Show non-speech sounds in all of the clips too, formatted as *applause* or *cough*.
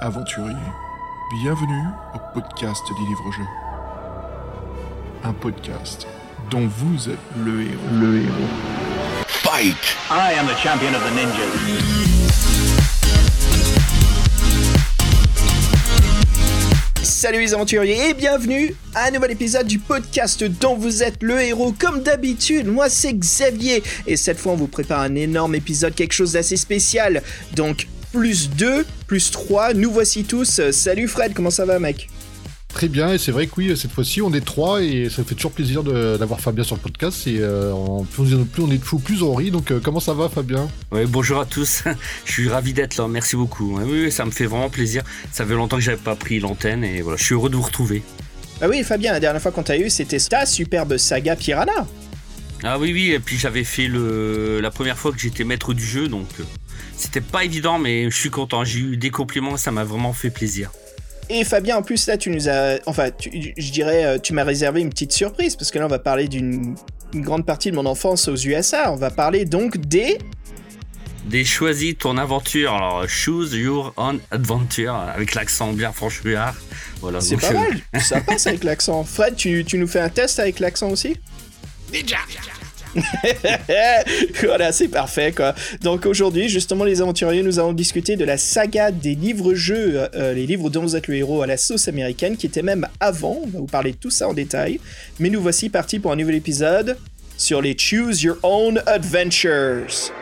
aventuriers, bienvenue au podcast des livres-jeux. Un podcast dont vous êtes le héros. Le héros. Fight! I am the champion of the ninjas. Salut les aventuriers et bienvenue à un nouvel épisode du podcast dont vous êtes le héros. Comme d'habitude, moi c'est Xavier et cette fois on vous prépare un énorme épisode, quelque chose d'assez spécial. Donc plus 2, plus 3, nous voici tous. Salut Fred, comment ça va mec? Très bien, et c'est vrai que oui, cette fois-ci on est trois et ça fait toujours plaisir de- d'avoir Fabien sur le podcast. Et euh, en- plus, on- plus on est de fou, plus on rit. Donc euh, comment ça va Fabien? Ouais, bonjour à tous. *laughs* je suis ravi d'être là. Merci beaucoup. Oui, oui, ça me fait vraiment plaisir. Ça fait longtemps que j'avais pas pris l'antenne et voilà, je suis heureux de vous retrouver. Ah oui Fabien, la dernière fois qu'on t'a eu c'était ta superbe saga Piranha. Ah oui, oui. Et puis j'avais fait le la première fois que j'étais maître du jeu, donc euh, c'était pas évident, mais je suis content. J'ai eu des compliments, ça m'a vraiment fait plaisir. Et Fabien, en plus, là, tu nous as. Enfin, tu- je dirais, euh, tu m'as réservé une petite surprise, parce que là, on va parler d'une une grande partie de mon enfance aux USA. On va parler donc des. Des choisis ton aventure. Alors choose your own adventure avec l'accent bien franchouillard. Voilà. C'est pas euh, mal, ça passe avec l'accent. Fred, tu, tu nous fais un test avec l'accent aussi? *laughs* voilà, c'est parfait quoi. Donc aujourd'hui, justement, les aventuriers, nous allons discuter de la saga des livres-jeux, euh, les livres dont vous êtes le héros à la sauce américaine, qui était même avant. On va vous parler de tout ça en détail. Mais nous voici partis pour un nouvel épisode sur les Choose Your Own Adventures.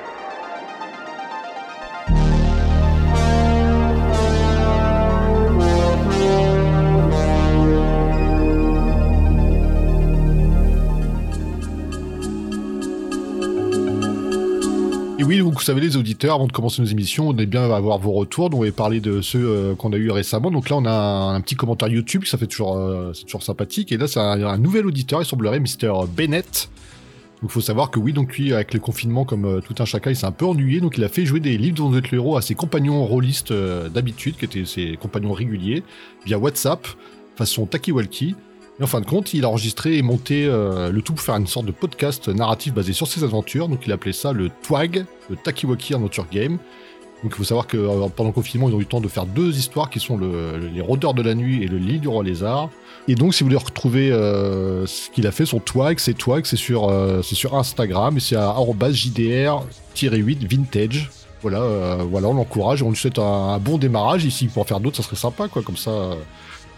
Oui, vous savez les auditeurs, avant de commencer nos émissions, on est bien à avoir vos retours. Donc on va parler de ceux euh, qu'on a eu récemment. Donc là, on a un, petit commentaire YouTube, ça fait toujours, euh, c'est toujours sympathique. Et là, c'est un, nouvel auditeur, il semblerait, Mr Bennett. Donc faut savoir que oui, donc lui, avec le confinement, comme euh, tout un chacun, il s'est un peu ennuyé. Donc il a fait jouer des livres dont vous êtes le héros à ses compagnons rôlistes d'habitude, qui étaient ses compagnons réguliers, via WhatsApp, façon Takiwalki. Et en fin de compte, il a enregistré et monté euh, le tout pour faire une sorte de podcast narratif basé sur ses aventures. Donc il a appelé ça le TWAG, le Takiwaki Adventure Game. Donc il faut savoir que euh, pendant le confinement, ils ont eu le temps de faire deux histoires qui sont le- le- les rôdeurs de la nuit et le lit du roi lézard. Et donc si vous voulez retrouver euh, ce qu'il a fait, son TWAG, c'est TWAG, c'est sur, Instagram et c'est à arobase jdr-8 vintage. Voilà, voilà, on l'encourage on lui souhaite un, un bon démarrage. Ici, pour en faire d'autres, ça serait sympa, quoi, comme ça.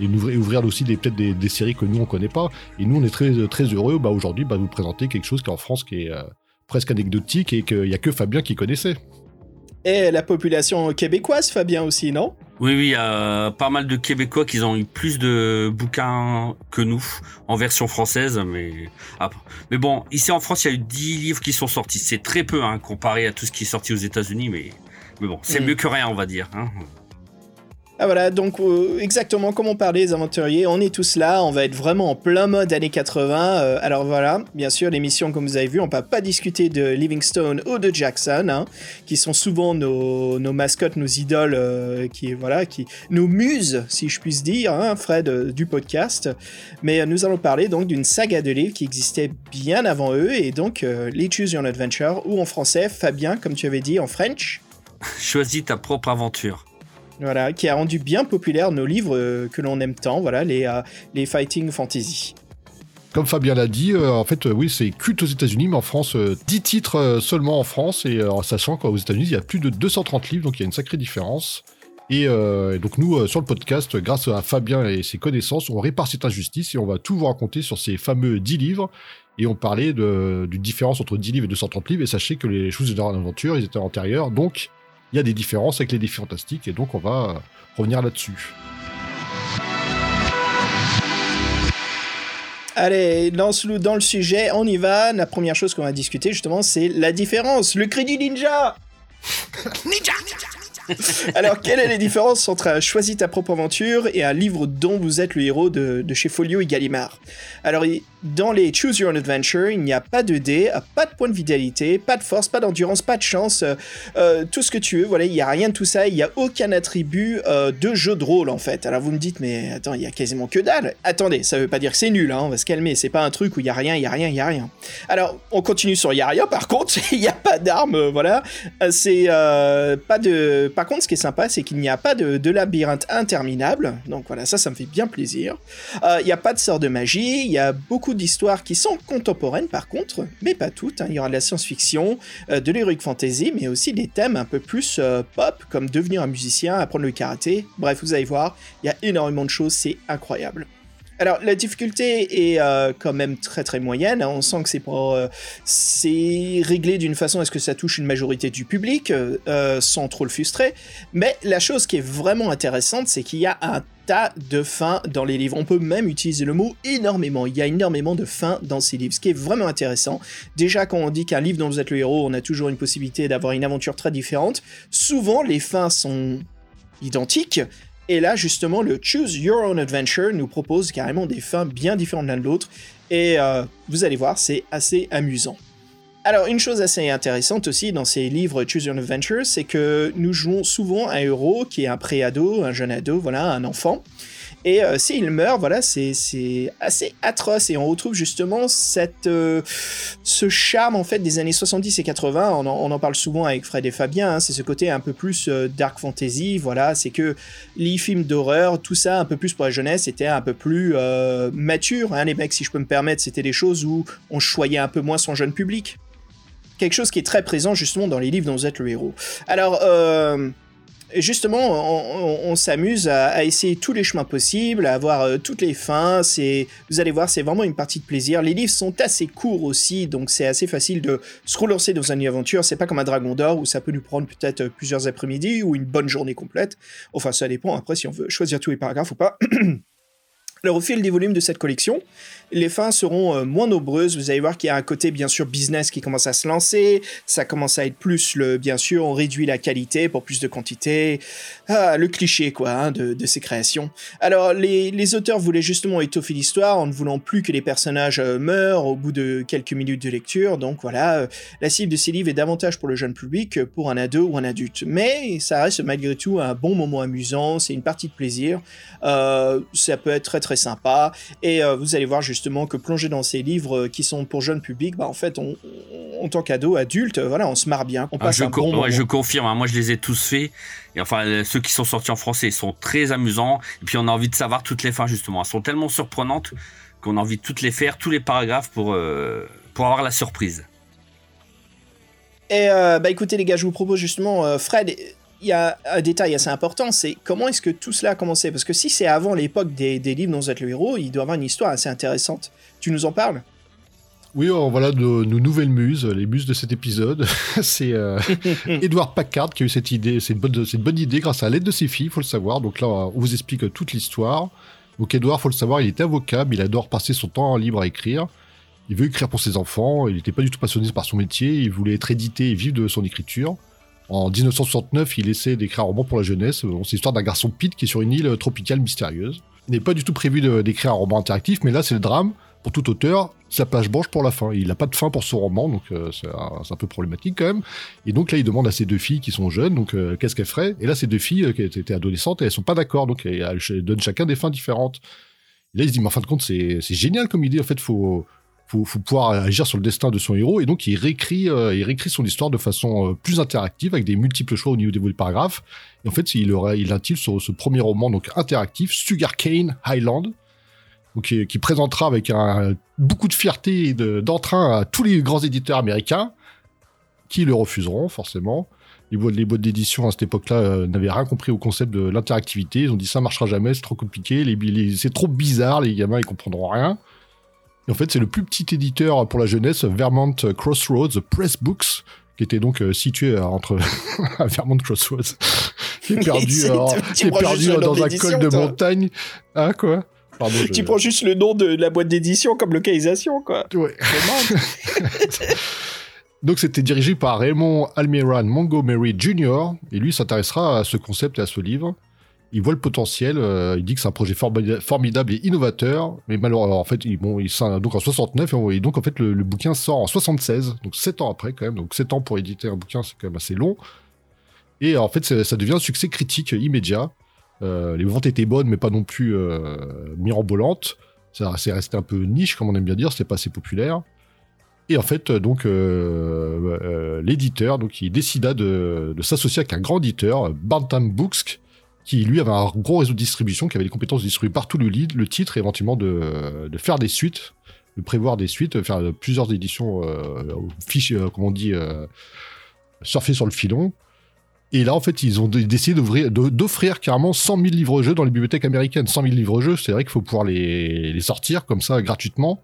Et ouvrir, ouvrir aussi des- peut-être des, des séries que nous on connaît pas. Et nous on est très très heureux bah, aujourd'hui bah, de vous présenter quelque chose qui est en France qui est euh, presque anecdotique et qu'il y a que Fabien qui connaissait. Et la population québécoise, Fabien aussi, non? Oui, oui, il y a pas mal de Québécois qui ont eu plus de bouquins que nous en version française, mais ah, mais bon, ici en France, il y a eu 10 livres qui sont sortis. C'est très peu hein, comparé à tout ce qui est sorti aux États-Unis, mais mais bon, c'est Mm. mieux que rien, on va dire. hein. Ah voilà, donc euh, exactement comme on parlait les aventuriers, on est tous là, on va être vraiment en plein mode années 80. euh, alors voilà, bien sûr, l'émission comme vous avez vu, on va pas discuter de Livingstone ou de Jackson, hein, qui sont souvent nos, nos mascottes, nos idoles, euh, qui voilà, qui nos muses, si je puis dire, hein, Fred du podcast. Mais nous allons parler donc d'une saga de livres qui existait bien avant eux et donc les Choose Your Adventure ou en français, Fabien, comme tu avais dit en French. Choisis ta propre aventure. Voilà, qui a rendu bien populaire nos livres euh, que l'on aime tant, voilà, les, euh, les fighting fantasy. Comme Fabien l'a dit, euh, en fait, oui, c'est culte aux États-Unis, mais en France, euh, 10 titres seulement en France, et euh, sachant qu'aux États-Unis, il y a plus de 230 livres, donc il y a une sacrée différence. Et, donc nous, sur le podcast, grâce à Fabien et ses connaissances, on répare cette injustice et on va tout vous raconter sur ces fameux 10 livres. Et on parlait d'une différence entre 10 livres et 230 livres, et sachez que les choses de l'aventure, ils étaient antérieurs, donc il y a des différences avec les défis fantastiques, et donc on va revenir là-dessus. Allez, lance-nous dans le sujet, on y va. La première chose qu'on va discuter, justement, c'est la différence, le crédit ninja *laughs* *laughs* Alors, quelle est la différence entre un Choisis ta propre aventure et un livre dont vous êtes le héros de, de chez Folio et Gallimard? Alors, il- dans les Choose Your Own Adventure, il n'y a pas de dés, pas de point de vitalité, pas de force, pas d'endurance, pas de chance, euh, euh, tout ce que tu veux. Voilà, il n'y a rien de tout ça, il n'y a aucun attribut euh, de jeu de rôle en fait. Alors vous me dites, mais attends, il y a quasiment que dalle. Attendez, ça veut pas dire que c'est nul, hein, on va se calmer. C'est pas un truc où il y a rien, il y a rien, il y a rien. Alors, on continue sur *laughs* il y a rien. Par contre, il n'y a pas d'armes, voilà. C'est pas de, par contre, ce qui est sympa, c'est qu'il n'y a pas de, labyrinthe interminable. Donc voilà, ça, ça me fait bien plaisir. Il n'y a pas de sort de magie. Il y a beaucoup d'histoires qui sont contemporaines, par contre, mais pas toutes. hein. Il y aura de la science-fiction, euh, de l'heroic fantasy, mais aussi des thèmes un peu plus euh, pop, comme devenir un musicien, apprendre le karaté. Bref, vous allez voir, il y a énormément de choses, c'est incroyable. Alors, la difficulté est euh, quand même très très moyenne. hein. On sent que euh, c'est réglé d'une façon à ce que ça touche une majorité du public, euh, sans trop le frustrer. Mais la chose qui est vraiment intéressante, c'est qu'il y a un tas de fins dans les livres. On peut même utiliser le mot énormément. Il y a énormément de fins dans ces livres, ce qui est vraiment intéressant. Déjà, quand on dit qu'un livre dont vous êtes le héros, on a toujours une possibilité d'avoir une aventure très différente. Souvent, les fins sont identiques. Et là, justement, le Choose Your Own Adventure nous propose carrément des fins bien différentes l'un de l'autre. Et euh, vous allez voir, c'est assez amusant. Alors, une chose assez intéressante aussi dans ces livres Choose Your Own Adventure, c'est que nous jouons souvent un héros qui est un pré-ado, un jeune ado, voilà, un enfant. Et euh, s'il meurt, voilà, c'est assez atroce. Et on retrouve justement cette, euh, ce charme en fait des années 70 et 80. On en, on en parle souvent avec Fred et Fabien. hein, c'est ce côté un peu plus euh, dark fantasy. Voilà, c'est que les films d'horreur, tout ça, un peu plus pour la jeunesse, était un peu plus mature. hein, les mecs, si je peux me permettre, c'était des choses où on choyait un peu moins son jeune public. Quelque chose qui est très présent justement dans les livres dont vous êtes le héros. Alors, justement, on, s'amuse à, essayer tous les chemins possibles, à avoir euh, toutes les fins. Vous allez voir, c'est vraiment une partie de plaisir. Les livres sont assez courts aussi, donc c'est assez facile de se relancer dans une aventure. C'est pas comme un Dragon d'Or où ça peut nous prendre peut-être plusieurs après-midi ou une bonne journée complète. Enfin, ça dépend après si on veut choisir tous les paragraphes ou pas. *clears throat* Alors, au fil des volumes de cette collection, les fins seront euh, moins nombreuses. Vous allez voir qu'il y a un côté, bien sûr, business qui commence à se lancer. Ça commence à être plus le, bien sûr, on réduit la qualité pour plus de quantité. Ah, le cliché, quoi, hein, de, de ces créations. Alors, les, les auteurs voulaient justement étoffer l'histoire en ne voulant plus que les personnages euh, meurent au bout de quelques minutes de lecture. Donc, voilà, euh, la cible de ces livres est davantage pour le jeune public que pour un ado ou un adulte. Mais ça reste malgré tout un bon moment amusant. C'est une partie de plaisir. Ça peut être très très sympa et euh, vous allez voir justement que plonger dans ces livres euh, qui sont pour jeunes publics, bah en fait on, on- en tant qu'ado adulte, euh, voilà, on se marre bien, on Ah, passe je, un bon ouais, je confirme, hein, moi je les ai tous faits. Et enfin, ceux qui sont sortis en français ils sont très amusants. Et puis on a envie de savoir toutes les fins justement. Elles sont tellement surprenantes qu'on a envie de toutes les faire, tous les paragraphes pour, euh, pour avoir la surprise. Et euh, bah écoutez les gars, je vous propose justement, euh, Fred, il y a un détail assez important, c'est comment est-ce que tout cela a commencé? Parce que si c'est avant l'époque des, des livres dont vous êtes le héros, il doit y avoir une histoire assez intéressante. Tu nous en parles? Oui, alors voilà de- nos nouvelles muses, les muses de cet épisode. *laughs* c'est euh, *laughs* Edward Packard qui a eu cette idée. C'est une, bonne- c'est une bonne idée grâce à l'aide de ses filles, il faut le savoir. Donc là, on vous explique toute l'histoire. Donc Edward, faut le savoir, il est avocat, mais il adore passer son temps libre à écrire. Il veut écrire pour ses enfants, il n'était pas du tout passionné par son métier, il voulait être édité et vivre de son écriture. En 1969, il essaie d'écrire un roman pour la jeunesse. Bon, C'est l'histoire d'un garçon Pete qui est sur une île tropicale mystérieuse. Il n'est pas du tout prévu d'écrire un roman interactif, mais là, c'est le drame. Pour tout auteur, sa page blanche pour la fin. Il n'a pas de fin pour son roman, donc euh, c'est un, peu problématique quand même. Et donc là, il demande à ses deux filles qui sont jeunes, donc euh, qu'est-ce qu'elles feraient? Et là, ces deux filles euh, qui étaient adolescentes, elles sont pas d'accord, donc elles, donnent chacun des fins différentes. Là, il se dit, mais en fin de compte, c'est génial comme idée. En fait, faut faut, pouvoir agir sur le destin de son héros et donc il réécrit, euh, il réécrit son histoire de façon euh, plus interactive avec des multiples choix au niveau des paragraphes. Et en fait, il, aurait, il intitule ce, premier roman donc interactif Sugarcane Highland, donc, qui, qui présentera avec un, beaucoup de fierté et de- d'entrain à tous les grands éditeurs américains qui le refuseront forcément. Les boîtes, les boîtes d'édition à cette époque-là euh, n'avaient rien compris au concept de l'interactivité. Ils ont dit ça marchera jamais, c'est trop compliqué, les, les- c'est trop bizarre, les gamins ils comprendront rien. Et en fait, c'est le plus petit éditeur pour la jeunesse, Vermont Crossroads Press Books, qui était donc euh, situé euh, entre *laughs* à Vermont Crossroads, *laughs* qui est perdu, qui est dans un col de toi. montagne. Hein, quoi? Pardon, *laughs* je- Tu prends juste le nom de la boîte d'édition comme localisation, quoi. Ouais. Donc c'était dirigé par Raymond Almiran Montgomery Jr. Et lui s'intéressera à ce concept et à ce livre. Il voit le potentiel, euh, il dit que c'est un projet formida- formidable et innovateur, mais malheureusement, en fait, il, bon, donc en 69, et donc en fait, le, bouquin sort en 76, donc 7 ans après quand même, donc 7 ans pour éditer un bouquin, c'est quand même assez long. Et en fait, ça devient un succès critique immédiat. Euh, les ventes étaient bonnes, mais pas non plus euh, mirobolantes. Ça c'est resté un peu niche, comme on aime bien dire, c'était pas assez populaire. Et en fait, donc, euh, l'éditeur, donc, décida de, de s'associer avec un grand éditeur, Bantam Books, qui lui avait un gros réseau de distribution, qui avait les compétences de distribuer partout le, lead, le titre, et éventuellement de, faire des suites, de prévoir des suites, de faire plusieurs éditions, euh, fiches, euh, comme on dit, euh, surfer sur le filon. Et là, en fait, ils ont décidé d'offrir carrément 100 000 livres-jeux dans les bibliothèques américaines. 100 000 livres-jeux, c'est vrai qu'il faut pouvoir les, sortir comme ça gratuitement.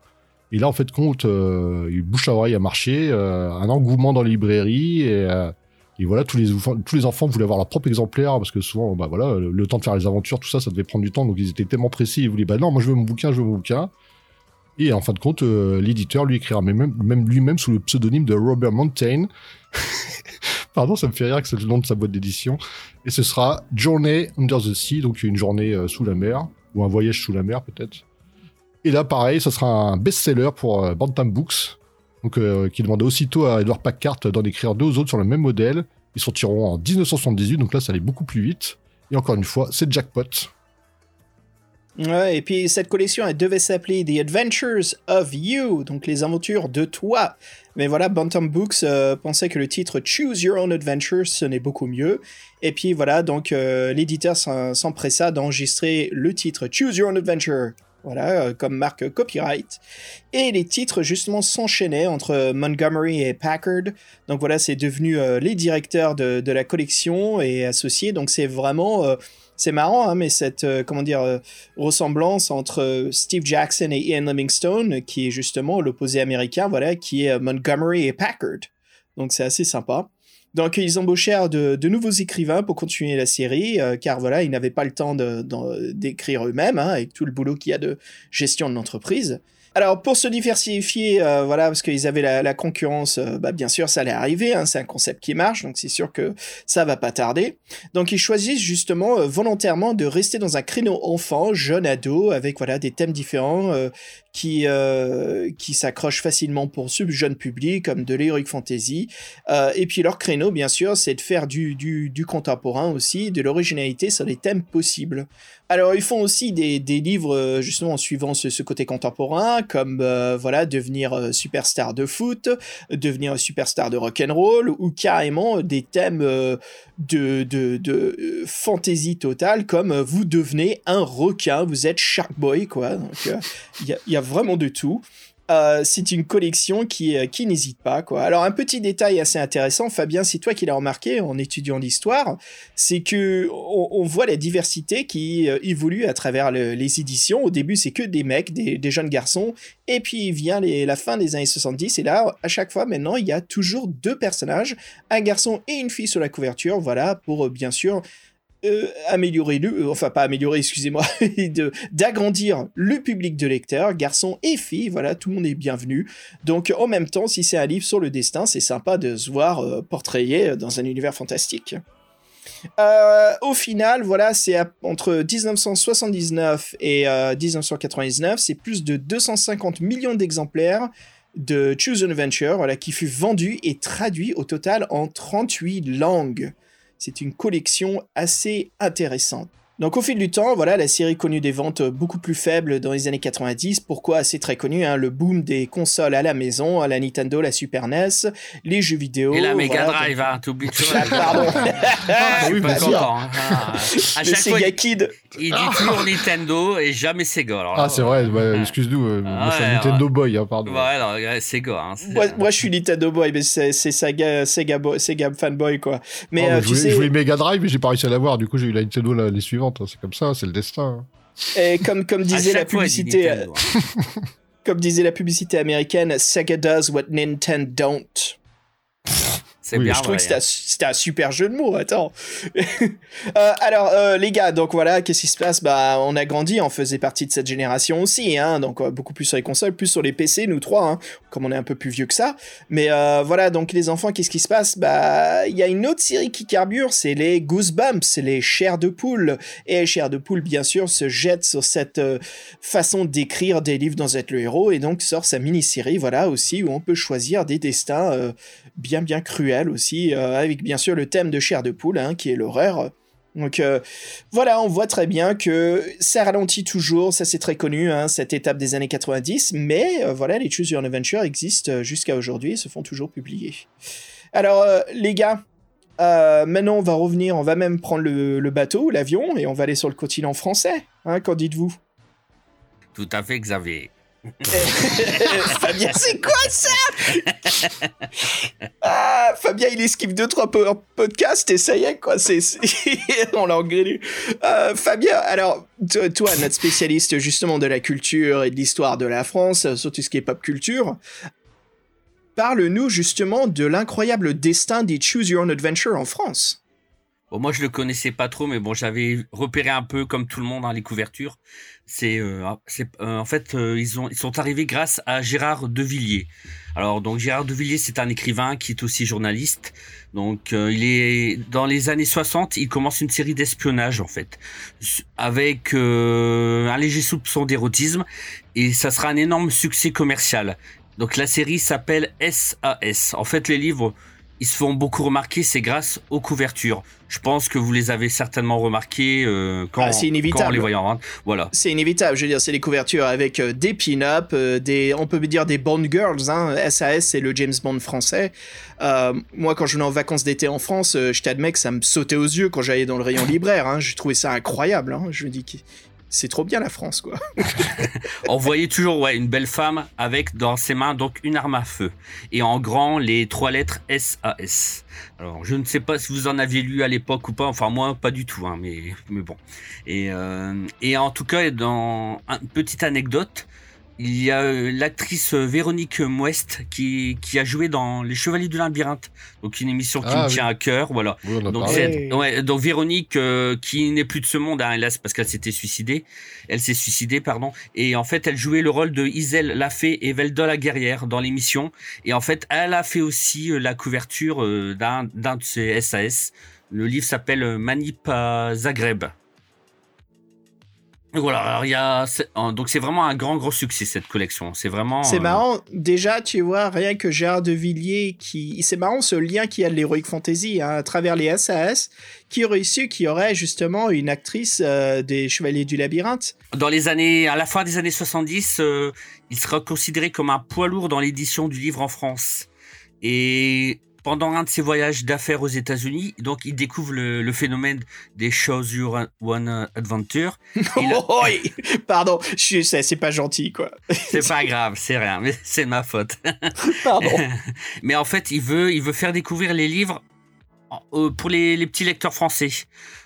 Et là, en fait, compte, euh, bouche à oreille a marché, euh, un engouement dans les librairies, et, euh, et voilà, tous les, enfants- voulaient avoir leur propre exemplaire, parce que souvent, bah voilà, le, temps de faire les aventures, tout ça, ça devait prendre du temps, donc ils étaient tellement pressés, ils voulaient, bah non, moi je veux mon bouquin, je veux mon bouquin. Et en fin de compte, euh, l'éditeur lui écrira même, même lui-même sous le pseudonyme de Robert Montaigne. *laughs* Pardon, ça me fait rire que c'est le nom de sa boîte d'édition. Et ce sera Journey Under the Sea, donc une journée euh, sous la mer, ou un voyage sous la mer peut-être. Et là, pareil, ça sera un best-seller pour euh, Bantam Books, donc, euh, qui demandait aussitôt à Edward Packard d'en écrire deux autres sur le même modèle. Ils sortiront en 1978, donc là, ça allait beaucoup plus vite. Et encore une fois, c'est jackpot. Ouais, et puis cette collection, elle devait s'appeler The Adventures of You, donc les aventures de toi. Mais voilà, Bantam Books euh, pensait que le titre Choose Your Own Adventure sonnait beaucoup mieux. Et puis voilà, donc euh, l'éditeur s'empressa d'enregistrer le titre Choose Your Own Adventure. Voilà, euh, comme marque copyright. Et les titres, justement, s'enchaînaient entre Montgomery et Packard. Donc voilà, c'est devenu euh, les directeurs de, la collection et associés. Donc c'est vraiment. euh, c'est marrant, hein, mais cette, comment dire, ressemblance entre Steve Jackson et Ian Livingstone, qui est justement l'opposé américain, voilà, qui est Montgomery et Packard. Donc c'est assez sympa. Donc ils embauchèrent de, nouveaux écrivains pour continuer la série, euh, car voilà, ils n'avaient pas le temps d'écrire eux-mêmes, hein, avec tout le boulot qu'il y a de gestion de l'entreprise. Alors pour se diversifier, euh, voilà, parce qu'ils avaient la, concurrence, euh, bah, bien sûr ça allait arriver, hein, c'est un concept qui marche, donc c'est sûr que ça va pas tarder. Donc ils choisissent justement volontairement de rester dans un créneau enfant, jeune ado, avec voilà des thèmes différents qui euh, qui s'accrochent facilement pour ce jeune public, comme de l'heroic fantasy. Euh, et puis leur créneau, bien sûr, c'est de faire du, du, contemporain aussi, de l'originalité sur les thèmes possibles. Alors ils font aussi des, des livres euh, justement en suivant ce, côté contemporain, comme euh, voilà devenir superstar de foot, devenir superstar de rock and roll, ou carrément des thèmes de, de, de fantasy totale, comme vous devenez un requin, vous êtes Shark Boy, quoi. Donc il y, y vraiment de tout. Euh, c'est une collection qui, euh, qui n'hésite pas. Alors, un petit détail assez intéressant, Fabien, c'est toi qui l'as remarqué en étudiant l'histoire, c'est que on, voit la diversité qui euh, évolue à travers le- les éditions. Au début, c'est que des mecs, des, jeunes garçons, et puis vient la fin des années 70, et là, à chaque fois, maintenant, il y a toujours deux personnages, un garçon et une fille sur la couverture, voilà, pour bien sûr euh, améliorer le, euh, enfin pas améliorer, excusez-moi, *laughs* d'agrandir le public de lecteurs, garçons et filles, voilà, tout le monde est bienvenu. Donc en même temps, si c'est un livre sur le destin, c'est sympa de se voir euh, portrayé dans un univers fantastique. Euh, au final, voilà, c'est entre 1979 et euh, 1999, c'est plus de 250 millions d'exemplaires de Choose an Adventure, voilà, qui fut vendu et traduit au total en 38 langues. C'est une collection assez intéressante. Donc au fil du temps, voilà, la série connut des ventes beaucoup plus faibles dans les années 90. Pourquoi C'est très connu, hein, le boom des consoles à la maison, à la Nintendo, la Super NES, les jeux vidéo. Et la Mega voilà, Drive, hein, t'oublies toujours. *laughs* Ah, pardon. *laughs* Ah, je suis oui, pas content. hein. Ah, à le chaque Sega il, Kid. il dit toujours Nintendo et jamais Sega. Alors Ah, c'est vrai, excuse-nous, euh, moi je suis Ouais, un Nintendo Boy, hein, pardon. Ouais, alors, ouais, Sega. Hein, Moi, moi, je suis Nintendo Boy, mais c'est c'est Sega, Sega, Boy- Sega fanboy, quoi. Mais Oh, euh, je, tu voulais, sais, je voulais Mega Drive, mais j'ai pas réussi à l'avoir, du coup j'ai eu la Nintendo la- les hein, c'est comme ça, c'est le destin. hein. et comme, comme *laughs* à disait la fois, publicité, hein. *laughs* comme disait la publicité américaine, Sega does what Nintendo don't. C'est Oui, bien je trouve que c'était hein. un, c'était un super jeu de mots, attends. *laughs* Euh, alors, euh, les gars, donc voilà, qu'est-ce qui se passe? Bah, on a grandi, on faisait partie de cette génération aussi, hein, donc euh, beaucoup plus sur les consoles, plus sur les PC, nous trois, hein, comme on est un peu plus vieux que ça. Mais voilà, donc les enfants, qu'est-ce qui se passe? Bah, il y a une autre série qui carbure, c'est les Goosebumps, c'est les chairs de poule. Et les chairs de poule, bien sûr, se jettent sur cette façon d'écrire des livres dans être le héros, et donc sort sa mini-série, voilà, aussi, où on peut choisir des destins bien bien cruels aussi, euh, avec bien sûr le thème de chair de poule, hein, qui est l'horreur. Donc euh, voilà, on voit très bien que ça ralentit toujours, ça c'est très connu, hein, cette étape des années 90, mais euh, voilà, les Choose Your Adventure existent jusqu'à aujourd'hui et se font toujours publier. Alors les gars, maintenant on va revenir, on va même prendre le, le bateau, l'avion, et on va aller sur le continent français. Hein, qu'en dites-vous? Tout à fait, Xavier. *laughs* Fabien, c'est quoi ça? *laughs* Ah, Fabien, il esquive deux trois po- podcasts et ça y est quoi. C'est, *laughs* on l'a engrainé. Euh, Fabien, alors to- toi, notre spécialiste justement de la culture et de l'histoire de la France, euh, sur tout ce qui est pop culture, parle-nous justement de l'incroyable destin des Choose Your Own Adventure en France. Bon, moi, je le connaissais pas trop, mais bon, j'avais repéré un peu comme tout le monde dans les couvertures. C'est, euh, c'est euh, en fait, euh, ils ont, ils sont arrivés grâce à Gérard Devilliers. Alors, donc Gérard Devilliers, c'est un écrivain qui est aussi journaliste. Donc, euh, il est dans les années 60, il commence une série d'espionnage en fait, avec euh, un léger soupçon d'érotisme, et ça sera un énorme succès commercial. Donc, la série s'appelle SAS. En fait, les livres ils se font beaucoup remarquer, c'est grâce aux couvertures. Je pense que vous les avez certainement remarquées euh, quand, Ah, quand on les vente. Voilà. C'est inévitable, je veux dire, c'est les couvertures avec euh, des pin-up, euh, des, on peut dire des Bond Girls, hein. SAS c'est le James Bond français. Euh, moi quand je venais en vacances d'été en France, euh, je t'admets que ça me sautait aux yeux quand j'allais dans le rayon libraire, hein. je trouvais ça incroyable, hein. je me dis c'est trop bien la France quoi. *laughs* On voyait toujours ouais, une belle femme avec dans ses mains donc une arme à feu. Et en grand, les trois lettres SAS. Alors, je ne sais pas si vous en aviez lu à l'époque ou pas. Enfin, moi, pas du tout. Hein, mais, mais bon. Et, euh, et en tout cas, dans une petite anecdote, il y a euh, l'actrice euh, Véronique Mouest qui, qui a joué dans Les Chevaliers du Labyrinthe. Donc, une émission qui Ah, me oui. tient à cœur. Voilà. Oui, Donc, ouais, donc Véronique, euh, qui n'est plus de ce monde, hein, hélas, parce qu'elle s'était suicidée. Elle s'est suicidée, pardon. Et en fait, elle jouait le rôle de Iselle Lafay et Velda la guerrière dans l'émission. Et en fait, elle a fait aussi euh, la couverture euh, d'un de ses SAS. Le livre s'appelle Manip à Zagreb. Voilà, il y a donc c'est vraiment un grand gros succès cette collection. C'est vraiment C'est euh, marrant, déjà tu vois, rien que Gérard de Villiers, qui... c'est marrant ce lien qu'il y a de l'Heroic Fantasy hein, à travers les SAS, qui aurait su qu'il y aurait justement une actrice euh, des Chevaliers du Labyrinthe. Dans les années, à la fin des années 70, euh, il sera considéré comme un poids lourd dans l'édition du livre en France. Et pendant un de ses voyages d'affaires aux États-Unis, donc il découvre le, le phénomène des Choose Your One Adventure. *laughs* A- Oh, oui. Pardon, c'est pas gentil quoi. C'est pas grave, c'est rien, mais c'est ma faute. *laughs* Pardon. *laughs* mais en fait, il veut, il veut faire découvrir les livres euh, pour les, les petits lecteurs français.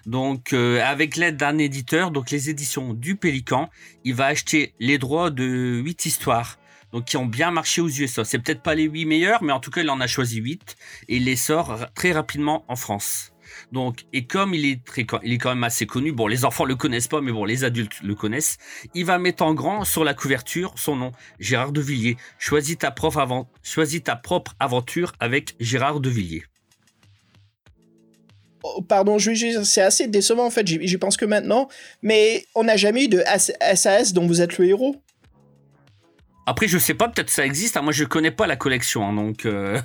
Donc, euh, avec l'aide d'un éditeur, donc les éditions du Pélican, il va acheter les droits de huit histoires. Donc, qui ont bien marché aux USA. C'est peut-être pas les huit meilleurs, mais en tout cas, il en a choisi huit et il les sort très rapidement en France. Donc, et comme il est très, il est quand même assez connu, bon, les enfants le connaissent pas, mais bon, les adultes le connaissent. Il va mettre en grand sur la couverture son nom, Gérard de Villiers. Choisis ta, propre aventure avec Gérard de Villiers. Oh, pardon, c'est assez décevant en fait, j'y pense que maintenant, mais on n'a jamais eu de SAS dont vous êtes le héros. Après, je sais pas, peut-être ça existe. hein. Moi, je connais pas la collection, hein, donc euh,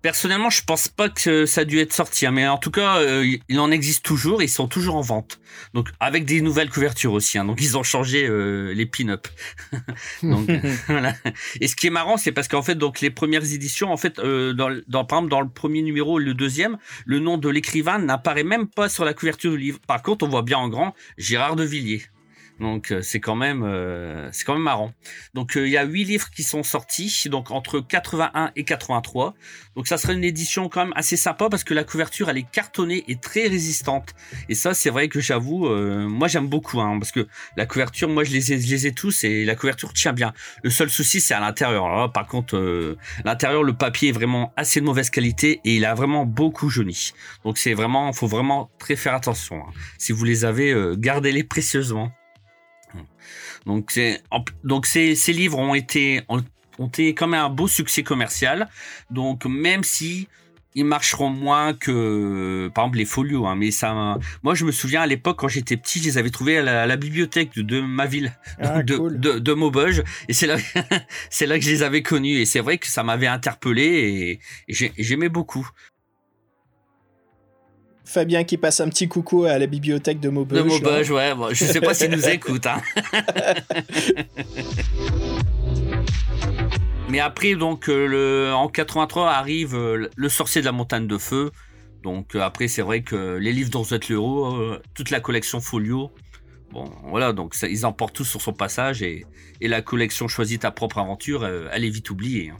personnellement, je pense pas que ça a dû être sorti. hein. Mais en tout cas, euh, il en existe toujours. Ils sont toujours en vente. Donc, avec des nouvelles couvertures aussi. hein. Donc, ils ont changé euh, les pin-up. *laughs* donc, *laughs* voilà. Et ce qui est marrant, c'est parce qu'en fait, donc les premières éditions, en fait, euh, dans par exemple dans le premier numéro, le deuxième, le nom de l'écrivain n'apparaît même pas sur la couverture du livre. Par contre, on voit bien en grand Gérard de Villiers. Donc euh, c'est quand même euh, c'est quand même marrant. Donc euh, il y a huit livres qui sont sortis, donc entre 81 et 83. Donc ça serait une édition quand même assez sympa parce que la couverture elle est cartonnée et très résistante. Et ça c'est vrai que j'avoue, euh, moi j'aime beaucoup hein, parce que la couverture, moi je les ai, je les ai tous et la couverture tient bien. Le seul souci c'est à l'intérieur. Par contre, euh, l'intérieur le papier est vraiment assez de mauvaise qualité et il a vraiment beaucoup jauni. Donc c'est vraiment, faut vraiment très faire attention. hein. Si vous les avez, gardez-les précieusement. Donc, c'est, donc ces, ces livres ont été, ont, ont été quand même un beau succès commercial. Donc, même si ils marcheront moins que, par exemple, les folios, hein, mais ça, moi, je me souviens à l'époque, quand j'étais petit, je les avais trouvés à la, à la bibliothèque de, de ma ville, Ah, *laughs* de, cool. de, de Maubeuge, et c'est là, *laughs* c'est là que je les avais connus, et c'est vrai que ça m'avait interpellé, et, et j'ai- j'aimais beaucoup. Fabien qui passe un petit coucou à la bibliothèque de Maubeuge. De Maubeuge, ouais. Bon, je sais pas s'il nous écoute. Hein. *laughs* Mais après, donc, euh, le, en 83 arrive euh, Le Sorcier de la Montagne de Feu. Donc, euh, après, c'est vrai que les livres dont vous êtes le héros, toute la collection Folio, bon, voilà, donc ça, ils emportent tous sur son passage et, et la collection Choisis ta propre aventure, elle est vite oubliée. Hein.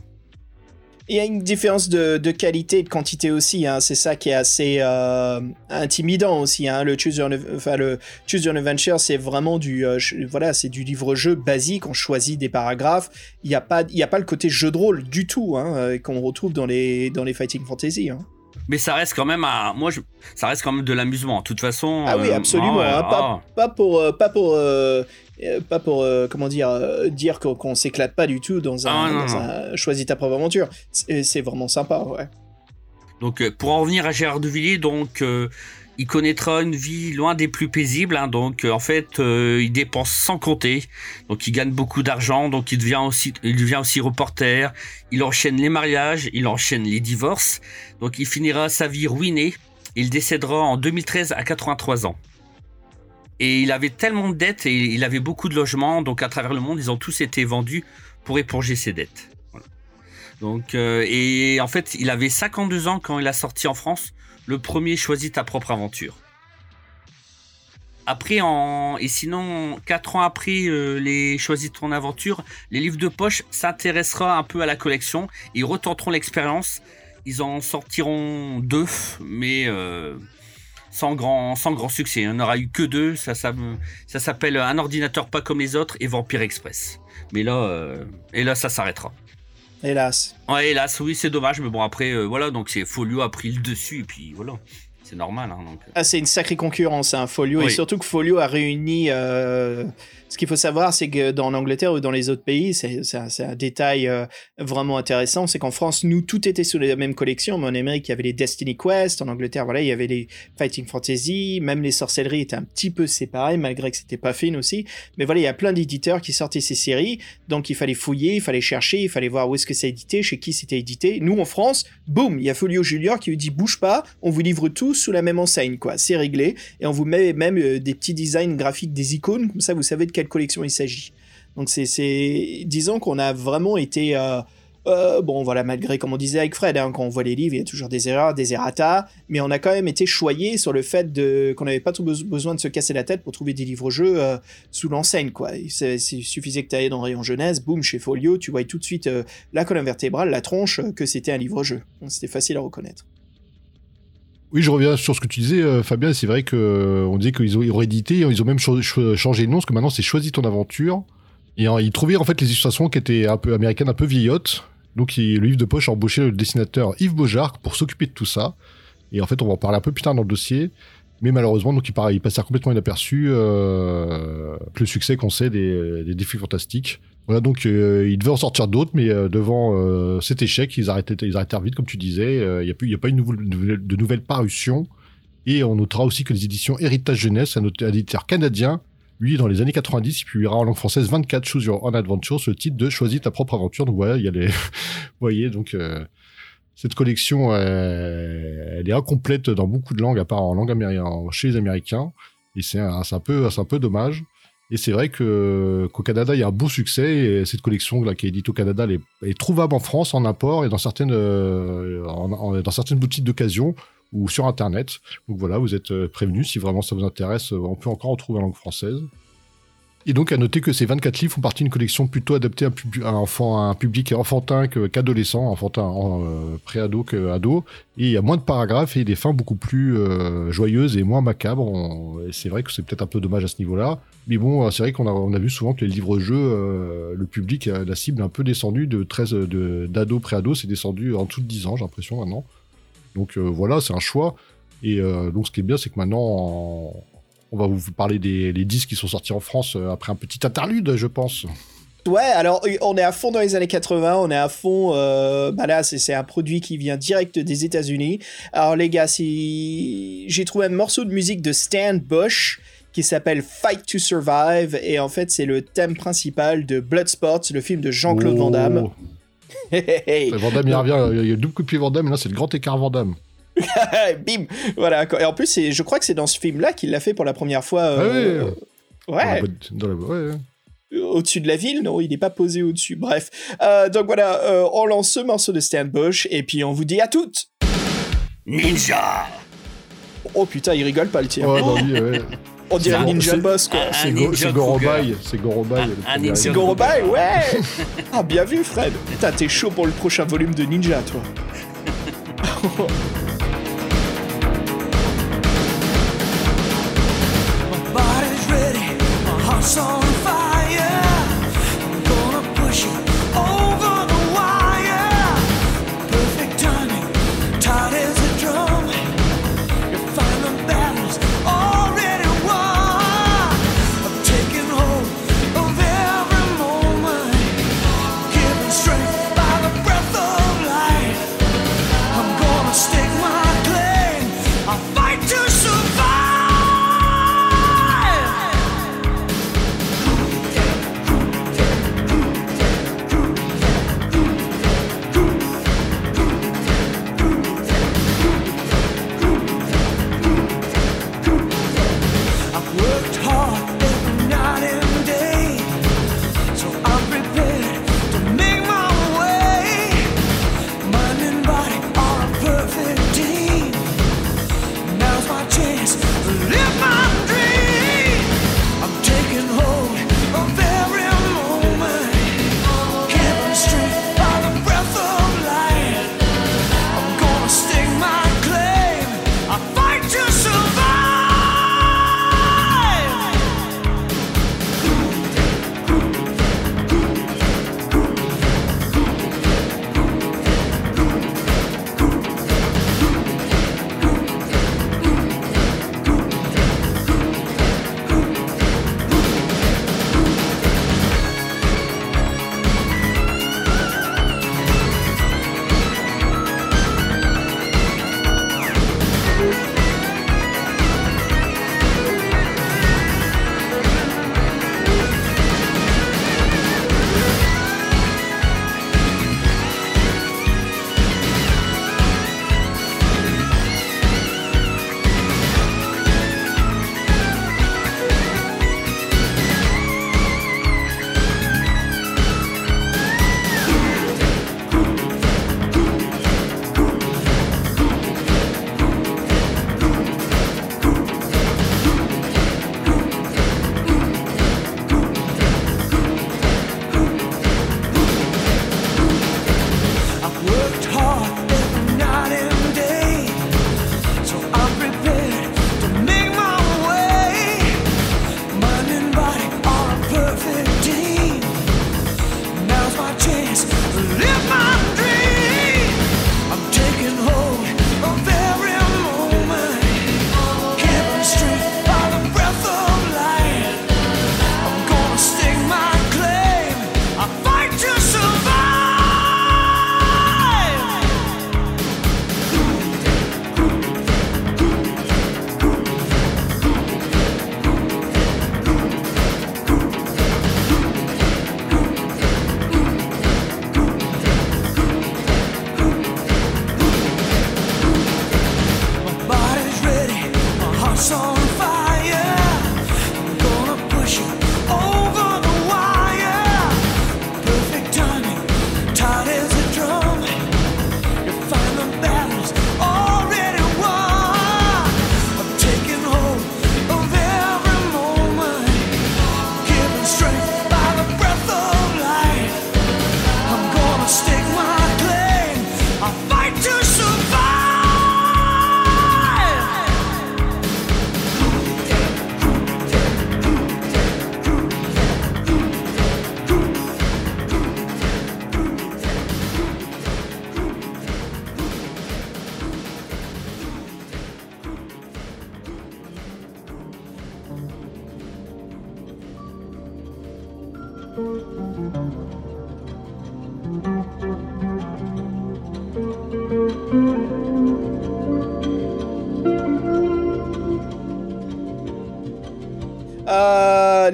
Il y a une différence de, qualité et de quantité aussi. Hein. C'est ça qui est assez euh, intimidant aussi. Hein. Le Choose Your, enfin, le Choose Your Adventure, c'est vraiment du, euh, voilà, c'est du livre-jeu basique. On choisit des paragraphes. Il n'y a pas, il y a pas le côté jeu de rôle du tout hein, euh, qu'on retrouve dans les, dans les Fighting Fantasy. Hein. Mais ça reste quand même, à, moi, je, ça reste quand même de l'amusement. De toute façon. Ah oui, absolument. Ah pas, ah. pas, pour, pas pour euh, pas pour euh, comment dire euh, dire qu'on s'éclate pas du tout dans un, ah, choisis ta propre aventure. C'est vraiment sympa, ouais. Donc pour en revenir à Gérard de Villiers, donc il connaîtra une vie loin des plus paisibles. Hein, donc en fait, il dépense sans compter. Donc il gagne beaucoup d'argent. Donc il devient aussi, il devient aussi reporter. Il enchaîne les mariages, il enchaîne les divorces. Donc il finira sa vie ruinée. Il décédera en 2013 à 83 ans. Et il avait tellement de dettes et il avait beaucoup de logements, donc à travers le monde, ils ont tous été vendus pour éponger ses dettes. Donc, euh, et en fait, il avait 52 ans quand il a sorti en France le premier Choisis ta propre aventure. Après, en, et sinon, 4 ans après euh, les Choisis ton aventure, les livres de poche s'intéressera un peu à la collection. Ils retenteront l'expérience. Ils en sortiront deux, mais euh, sans grand, succès. Il n'y en aura eu que deux. Ça s'appelle Un ordinateur pas comme les autres et Vampire Express. Mais là, euh, et là, ça s'arrêtera. Hélas. Ouais, hélas, oui, c'est dommage, mais bon, après, euh, voilà, donc c'est Folio a pris le dessus, et puis voilà. C'est normal. Hein, donc. Ah, c'est une sacrée concurrence, hein, Folio, et surtout que Folio a réuni ce qu'il faut savoir, c'est que dans l'Angleterre ou dans les autres pays, c'est un, détail euh, vraiment intéressant, c'est qu'en France, nous, tout était sous la même collection, mais en Amérique, il y avait les Destiny Quest, en Angleterre, voilà, il y avait les Fighting Fantasy, même les sorcelleries étaient un petit peu séparées, malgré que c'était pas fine aussi. Mais voilà, il y a plein d'éditeurs qui sortaient ces séries, donc il fallait fouiller, il fallait chercher, il fallait voir où est-ce que c'est édité, chez qui c'était édité. Nous, en France, boum, il y a Folio Junior qui lui dit bouge pas, on vous livre tout sous la même enseigne, quoi. C'est réglé, et on vous met même euh, des petits designs graphiques des icônes, comme ça vous savez de quelle collection il s'agit. Donc c'est, disons qu'on a vraiment été, euh, euh, bon voilà, malgré comme on disait avec Fred, hein, quand on voit les livres, il y a toujours des erreurs, des errata, mais on a quand même été choyé sur le fait de qu'on n'avait pas tout besoin de se casser la tête pour trouver des livres-jeux euh, sous l'enseigne quoi. Il suffisait que tu ailles dans rayon jeunesse, boum, chez Folio, tu voyais tout de suite la colonne vertébrale, la tronche, que c'était un livre-jeu. C'était facile à reconnaître. Oui, je reviens sur ce que tu disais, euh, Fabien. C'est vrai que euh, on disait qu'ils ont, réédité, ils ont même changé de nom, parce que maintenant c'est Choisis ton aventure. Et ils trouvaient en fait les illustrations qui étaient un peu américaines, un peu vieillottes. Donc le livre de poche a embauché le dessinateur Yves Beaujard pour s'occuper de tout ça. Et en fait, on va en parler un peu plus tard dans le dossier. Mais malheureusement, donc il, il passait complètement inaperçu euh, le succès qu'on sait des, des défis fantastiques. Voilà, donc euh, ils devaient en sortir d'autres, mais euh, devant euh, cet échec, ils arrêtaient, ils arrêtèrent vite, comme tu disais. Il n'y a, a pas nouvelle, de nouvelles parutions. Et on notera aussi que les éditions Héritage Jeunesse, un éditeur canadien, lui, dans les années 90, il publiera en langue française 24 Choose Your Own Adventure, ce titre de Choisis ta propre aventure. Donc voilà, il y a les... *laughs* Vous voyez, donc cette collection, elle est incomplète dans beaucoup de langues, à part en langue américaine, chez les Américains. Et c'est un, peu, dommage. Et c'est vrai qu'au Canada, il y a un beau succès. Et cette collection là, qui est édite au Canada, elle est, trouvable en France en import et dans certaines, euh, dans certaines boutiques d'occasion ou sur Internet. Donc voilà, vous êtes euh, prévenus. Si vraiment ça vous intéresse, on peut encore en trouver en langue française. Et donc à noter que ces 24 livres font partie d'une collection plutôt adaptée à un, enfant, un public enfantin qu'adolescent, enfantin en euh, pré-ado qu'ado. Et il y a moins de paragraphes et des fins beaucoup plus euh, joyeuses et moins macabres. C'est vrai que c'est peut-être un peu dommage à ce niveau-là. Mais bon, c'est vrai qu'on a, vu souvent que les livres-jeux, euh, le public, la cible un peu descendu de 13 d'ado pré-ado, c'est descendu en dessous de 10 ans, j'ai l'impression maintenant. Donc voilà, c'est un choix. Et donc ce qui est bien, c'est que maintenant, on va vous parler des disques qui sont sortis en France euh, après un petit interlude, je pense. Ouais, alors on est à fond dans les années 80, on est à fond. Euh, bah là, c'est un produit qui vient direct des États-Unis. Alors les gars, si j'ai trouvé un morceau de musique de Stan Bush qui s'appelle Fight to Survive et en fait c'est le thème principal de Bloodsport, le film de Jean-Claude oh. Van Damme. *laughs* Van Damme, il revient, il y a double coup de pied Van Damme, et là c'est le grand écart Van Damme. *laughs* Bim Voilà. Et en plus, je crois que c'est dans ce film-là qu'il l'a fait pour la première fois. Ouais. ouais. Au-dessus de la ville, non, il n'est pas posé au-dessus, bref. Euh, donc voilà, euh, on lance ce morceau de Stan Bush et puis on vous dit à toutes Ninja Oh putain, il rigole pas le tir. Ouais, oui, ouais. On dirait non, Ninja Boss quoi. C'est Gorobai, c'est Gorobai. C'est Gorobai, ouais Ah, bien vu Fred Putain, t'es chaud pour le prochain volume de Ninja, toi *laughs* song.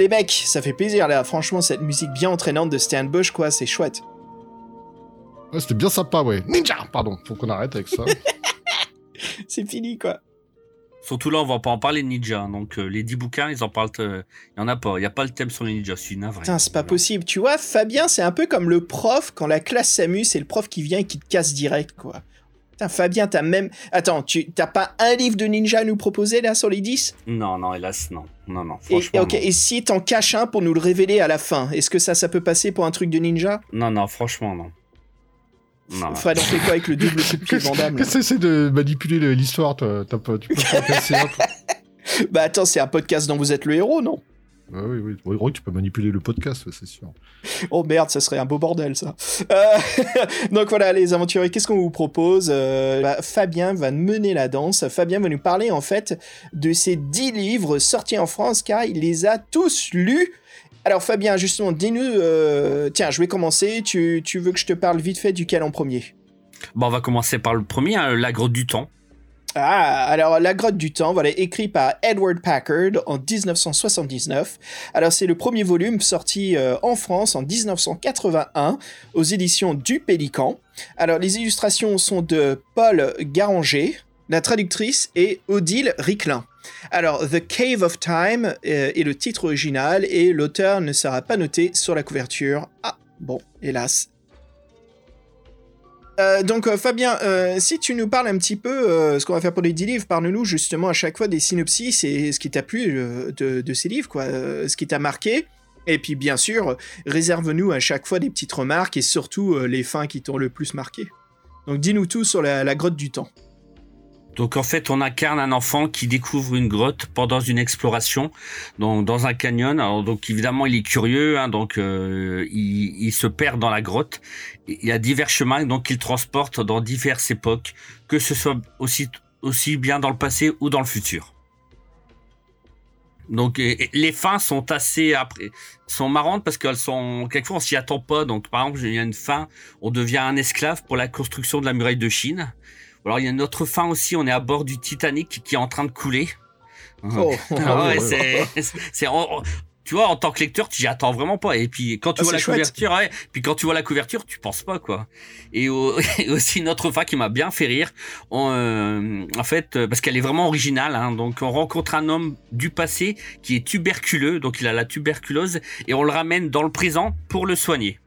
les mecs, ça fait plaisir là, franchement, cette musique bien entraînante de Stan Bush, quoi, c'est chouette. C'était bien sympa, ouais. Ninja Pardon, faut qu'on arrête avec ça. *laughs* c'est fini, quoi. Surtout là, on va pas en parler ninja. Hein, donc, euh, les 10 bouquins, ils en parlent. Il euh, y en a pas. Il y a pas le thème sur les ninjas. C'est navré. Putain, c'est pas possible. Tu vois, Fabien, c'est un peu comme le prof quand la classe s'amuse. C'est le prof qui vient et qui te casse direct, quoi. Putain, Fabien, t'as même. Attends, tu t'as pas un livre de ninja à nous proposer là sur les 10 Non, non, hélas, non. Non, non. et, Franchement. ok, non. et si t'en caches un pour nous le révéler à la fin, est-ce que ça, ça peut passer pour un truc de ninja? Non, non, franchement, non. Non, non. Fred, on fait quoi avec le double coup de pied Qu'est-ce que c'est de manipuler le- l'histoire toi? T'as pas- Tu peux pas casser un peu *laughs* Bah attends, c'est un podcast dont vous êtes le héros, non? Ah oui, oui. Oui, oui, tu peux manipuler le podcast, c'est sûr. *laughs* Oh merde, ça serait un beau bordel ça. Euh, *laughs* donc voilà les aventuriers, qu'est-ce qu'on vous propose? Euh, bah, Fabien va mener la danse. Fabien va nous parler en fait de ces 10 livres sortis en France car il les a tous lus. Alors Fabien, justement, dis-nous, euh, tiens, je vais commencer. Tu, tu veux que je te parle vite fait duquel en premier? Bon, on va commencer par le premier, hein, la grotte du temps. Ah, alors La Grotte du Temps, voilà, écrit par Edward Packard en 1979. Alors c'est le premier volume sorti euh, en France en 1981 aux éditions du Pélican. Alors les illustrations sont de Paul Garanger, la traductrice est Odile Ricklin. Alors The Cave of Time euh, est le titre original et l'auteur ne sera pas noté sur la couverture. Ah, bon, hélas. Euh, donc euh, Fabien, euh, si tu nous parles un petit peu, ce qu'on va faire pour les 10 livres, parle-nous justement à chaque fois des synopsis et ce qui t'a plu de, ces livres, quoi, ce qui t'a marqué. Et puis bien sûr, réserve-nous à chaque fois des petites remarques et surtout les fins qui t'ont le plus marqué. Donc dis-nous tout sur la grotte du temps. Donc en fait, on incarne un enfant qui découvre une grotte pendant une exploration dans, dans un canyon. Alors donc évidemment, il est curieux, hein, donc euh, il, il se perd dans la grotte. Il y a divers chemins donc qu'il transporte dans diverses époques, que ce soit aussi aussi bien dans le passé ou dans le futur. Donc les fins sont assez après sont marrantes parce qu'elles sont quelquefois on s'y attend pas. Donc par exemple, il y a une fin, on devient un esclave pour la construction de la muraille de Chine. Alors il y a une autre fin aussi, on est à bord du Titanic qui est en train de couler. Oh. *laughs* Ah ouais, c'est, tu vois, en tant que lecteur, tu y attends vraiment pas. Et puis quand tu Ah, vois la chouette. couverture, ouais, puis quand tu vois la couverture, tu penses pas quoi. Et, au- *laughs* et aussi une autre fin qui m'a bien fait rire. On, euh, en fait, euh, parce qu'elle est vraiment originale. Hein, donc on rencontre un homme du passé qui est tuberculeux, donc il a la tuberculose, et on le ramène dans le présent pour le soigner.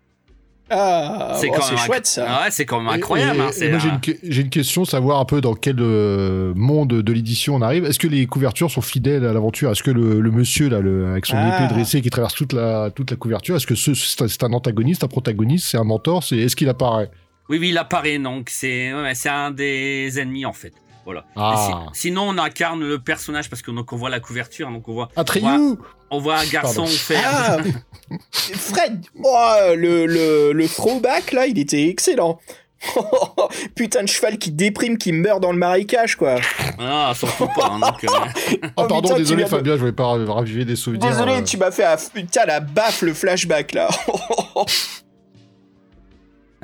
Ah, c'est oh, quand c'est même inc- chouette ça. Ah ouais, c'est quand même incroyable. et- hein, et c'est moi, j'ai un- une, que- j'ai une question, savoir un peu dans quel euh, monde de l'édition on arrive. Est-ce que les couvertures sont fidèles à l'aventure? Est-ce que le, le monsieur là, le, avec son Ah. épée dressée qui traverse toute la toute la couverture, est-ce que ce- c'est un- c'est un antagoniste, un protagoniste, c'est un mentor C'est est-ce qu'il apparaît? Oui, oui, il apparaît, donc c'est ouais, c'est un des ennemis en fait. Voilà. Ah. Si- sinon, on incarne le personnage parce que donc on voit la couverture, donc on voit, Atreyu on voit un garçon faire. Ah *laughs* Fred oh, le, le, le throwback là, il était excellent. *laughs* Putain de cheval qui déprime, qui meurt dans le marécage quoi. Ah, surtout pas. hein, donc, euh, Ah *laughs* Oh, pardon, putain, tu désolé viens de- Fabien, je voulais pas raviver des souvenirs. Désolé, euh, tu m'as fait un putain la baffe le flashback là.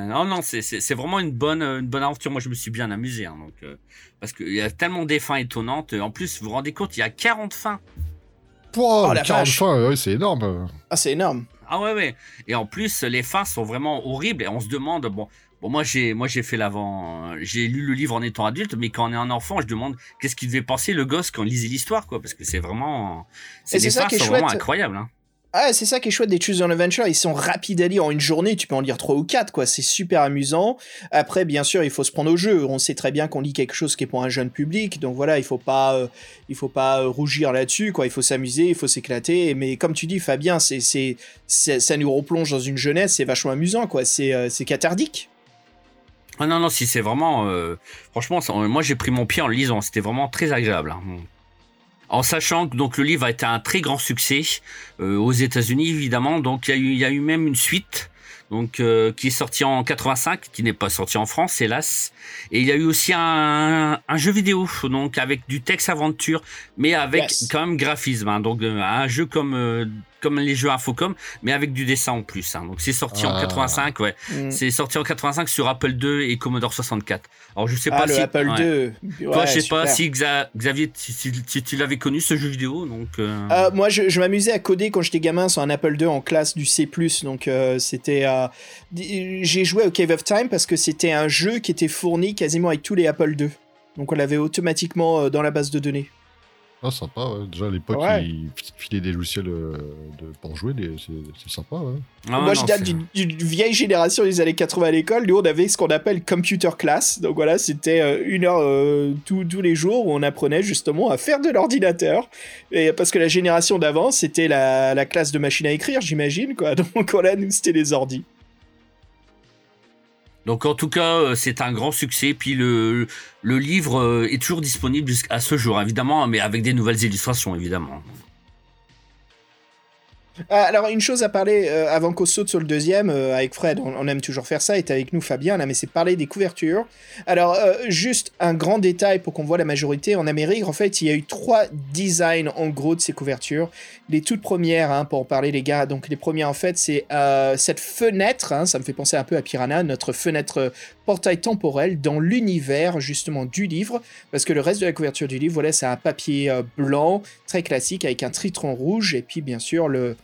Non, non, c'est- vraiment une bonne, une bonne aventure. Moi, je me suis bien amusé, hein, donc euh, parce qu'il y a tellement des fins étonnantes. En plus, vous vous rendez compte, il y a 40 fins. pouah, Oh, la 40 vache. fins, ouais, c'est énorme. ah c'est énorme. Ah ouais, ouais. Et en plus, les fins sont vraiment horribles. Et on se demande, bon, bon moi j'ai, moi j'ai fait l'avant, j'ai lu le livre en étant adulte, mais quand on est un enfant, je demande qu'est-ce qu'il devait penser le gosse quand il lisait l'histoire, quoi, parce que c'est vraiment, c'est ça fins qui est sont vraiment chouette. incroyables. Hein. Ah, c'est ça qui est chouette des Choose Your Adventure, ils sont rapides à lire en une journée, tu peux en lire trois ou quatre, quoi, c'est super amusant. Après, bien sûr, il faut se prendre au jeu, on sait très bien qu'on lit quelque chose qui est pour un jeune public, donc voilà, il faut pas, euh, il faut pas euh, rougir là-dessus, quoi, il faut s'amuser, il faut s'éclater, mais comme tu dis, Fabien, c'est, c'est, ça nous replonge dans une jeunesse, c'est vachement amusant, quoi, c'est, euh, c'est cathardique. Ah non, non, si c'est vraiment, franchement, moi j'ai pris mon pied en lisant, c'était vraiment très agréable. hein. En sachant que donc le livre a été un très grand succès euh, aux États-Unis évidemment, donc il y a eu, y a eu même une suite. Donc, euh, qui est sorti en 85, qui n'est pas sorti en France, hélas. Et il y a eu aussi un, un jeu vidéo, donc avec du texte aventure, mais avec Yes. quand même graphisme. hein. donc, euh, un jeu comme euh, comme les jeux Infocom, mais avec du dessin en plus. hein. Donc, c'est sorti en Ah. 85, ouais. Mm. C'est sorti en 85 sur Apple II et Commodore 64. Alors je sais Ah, pas le si Apple ouais. II. Toi, Ouais, je sais pas si Xa- Xavier, si, si- si tu l'avais connu ce jeu vidéo, donc. euh, Euh, moi, je, je m'amusais à coder quand j'étais gamin sur un Apple II en classe du C+. Donc, euh, c'était. j'ai joué au Cave of Time parce que c'était un jeu qui était fourni quasiment avec tous les Apple II. Donc on l'avait automatiquement dans la base de données. Ah, sympa, ouais. Déjà à l'époque, Ouais. ils filaient des logiciels euh, de... pour jouer, des- c'est sympa, ouais. Ah, Moi, non, je date d'une vieille génération des années 80 à l'école. Nous, on avait ce qu'on appelle computer class. Donc voilà, c'était euh, une heure euh, tous tous les jours où on apprenait justement à faire de l'ordinateur. Et parce que la génération d'avant, c'était la, la classe de machine à écrire, j'imagine, quoi. *laughs* Donc voilà, nous, c'était les ordis. Donc en tout cas, euh, c'est un grand succès. Puis le, le livre euh, est toujours disponible jusqu'à ce jour, évidemment, mais avec des nouvelles illustrations, évidemment. Ah, Alors, une chose à parler euh, avant qu'on saute sur le deuxième, euh, avec Fred, on, aime toujours faire ça, est avec nous Fabien, là, mais c'est parler des couvertures. Alors, euh, juste un grand détail pour qu'on voit la majorité. En Amérique, en fait, il y a eu trois designs en gros de ces couvertures. Les toutes premières, hein, pour en parler, les gars, donc les premières, en fait, c'est euh, cette fenêtre, hein, ça me fait penser un peu à Piranha, notre fenêtre euh, portail temporel dans l'univers, justement, du livre, parce que le reste de la couverture du livre, voilà, c'est un papier euh, blanc, très classique, avec un tritron rouge, et puis, bien sûr, le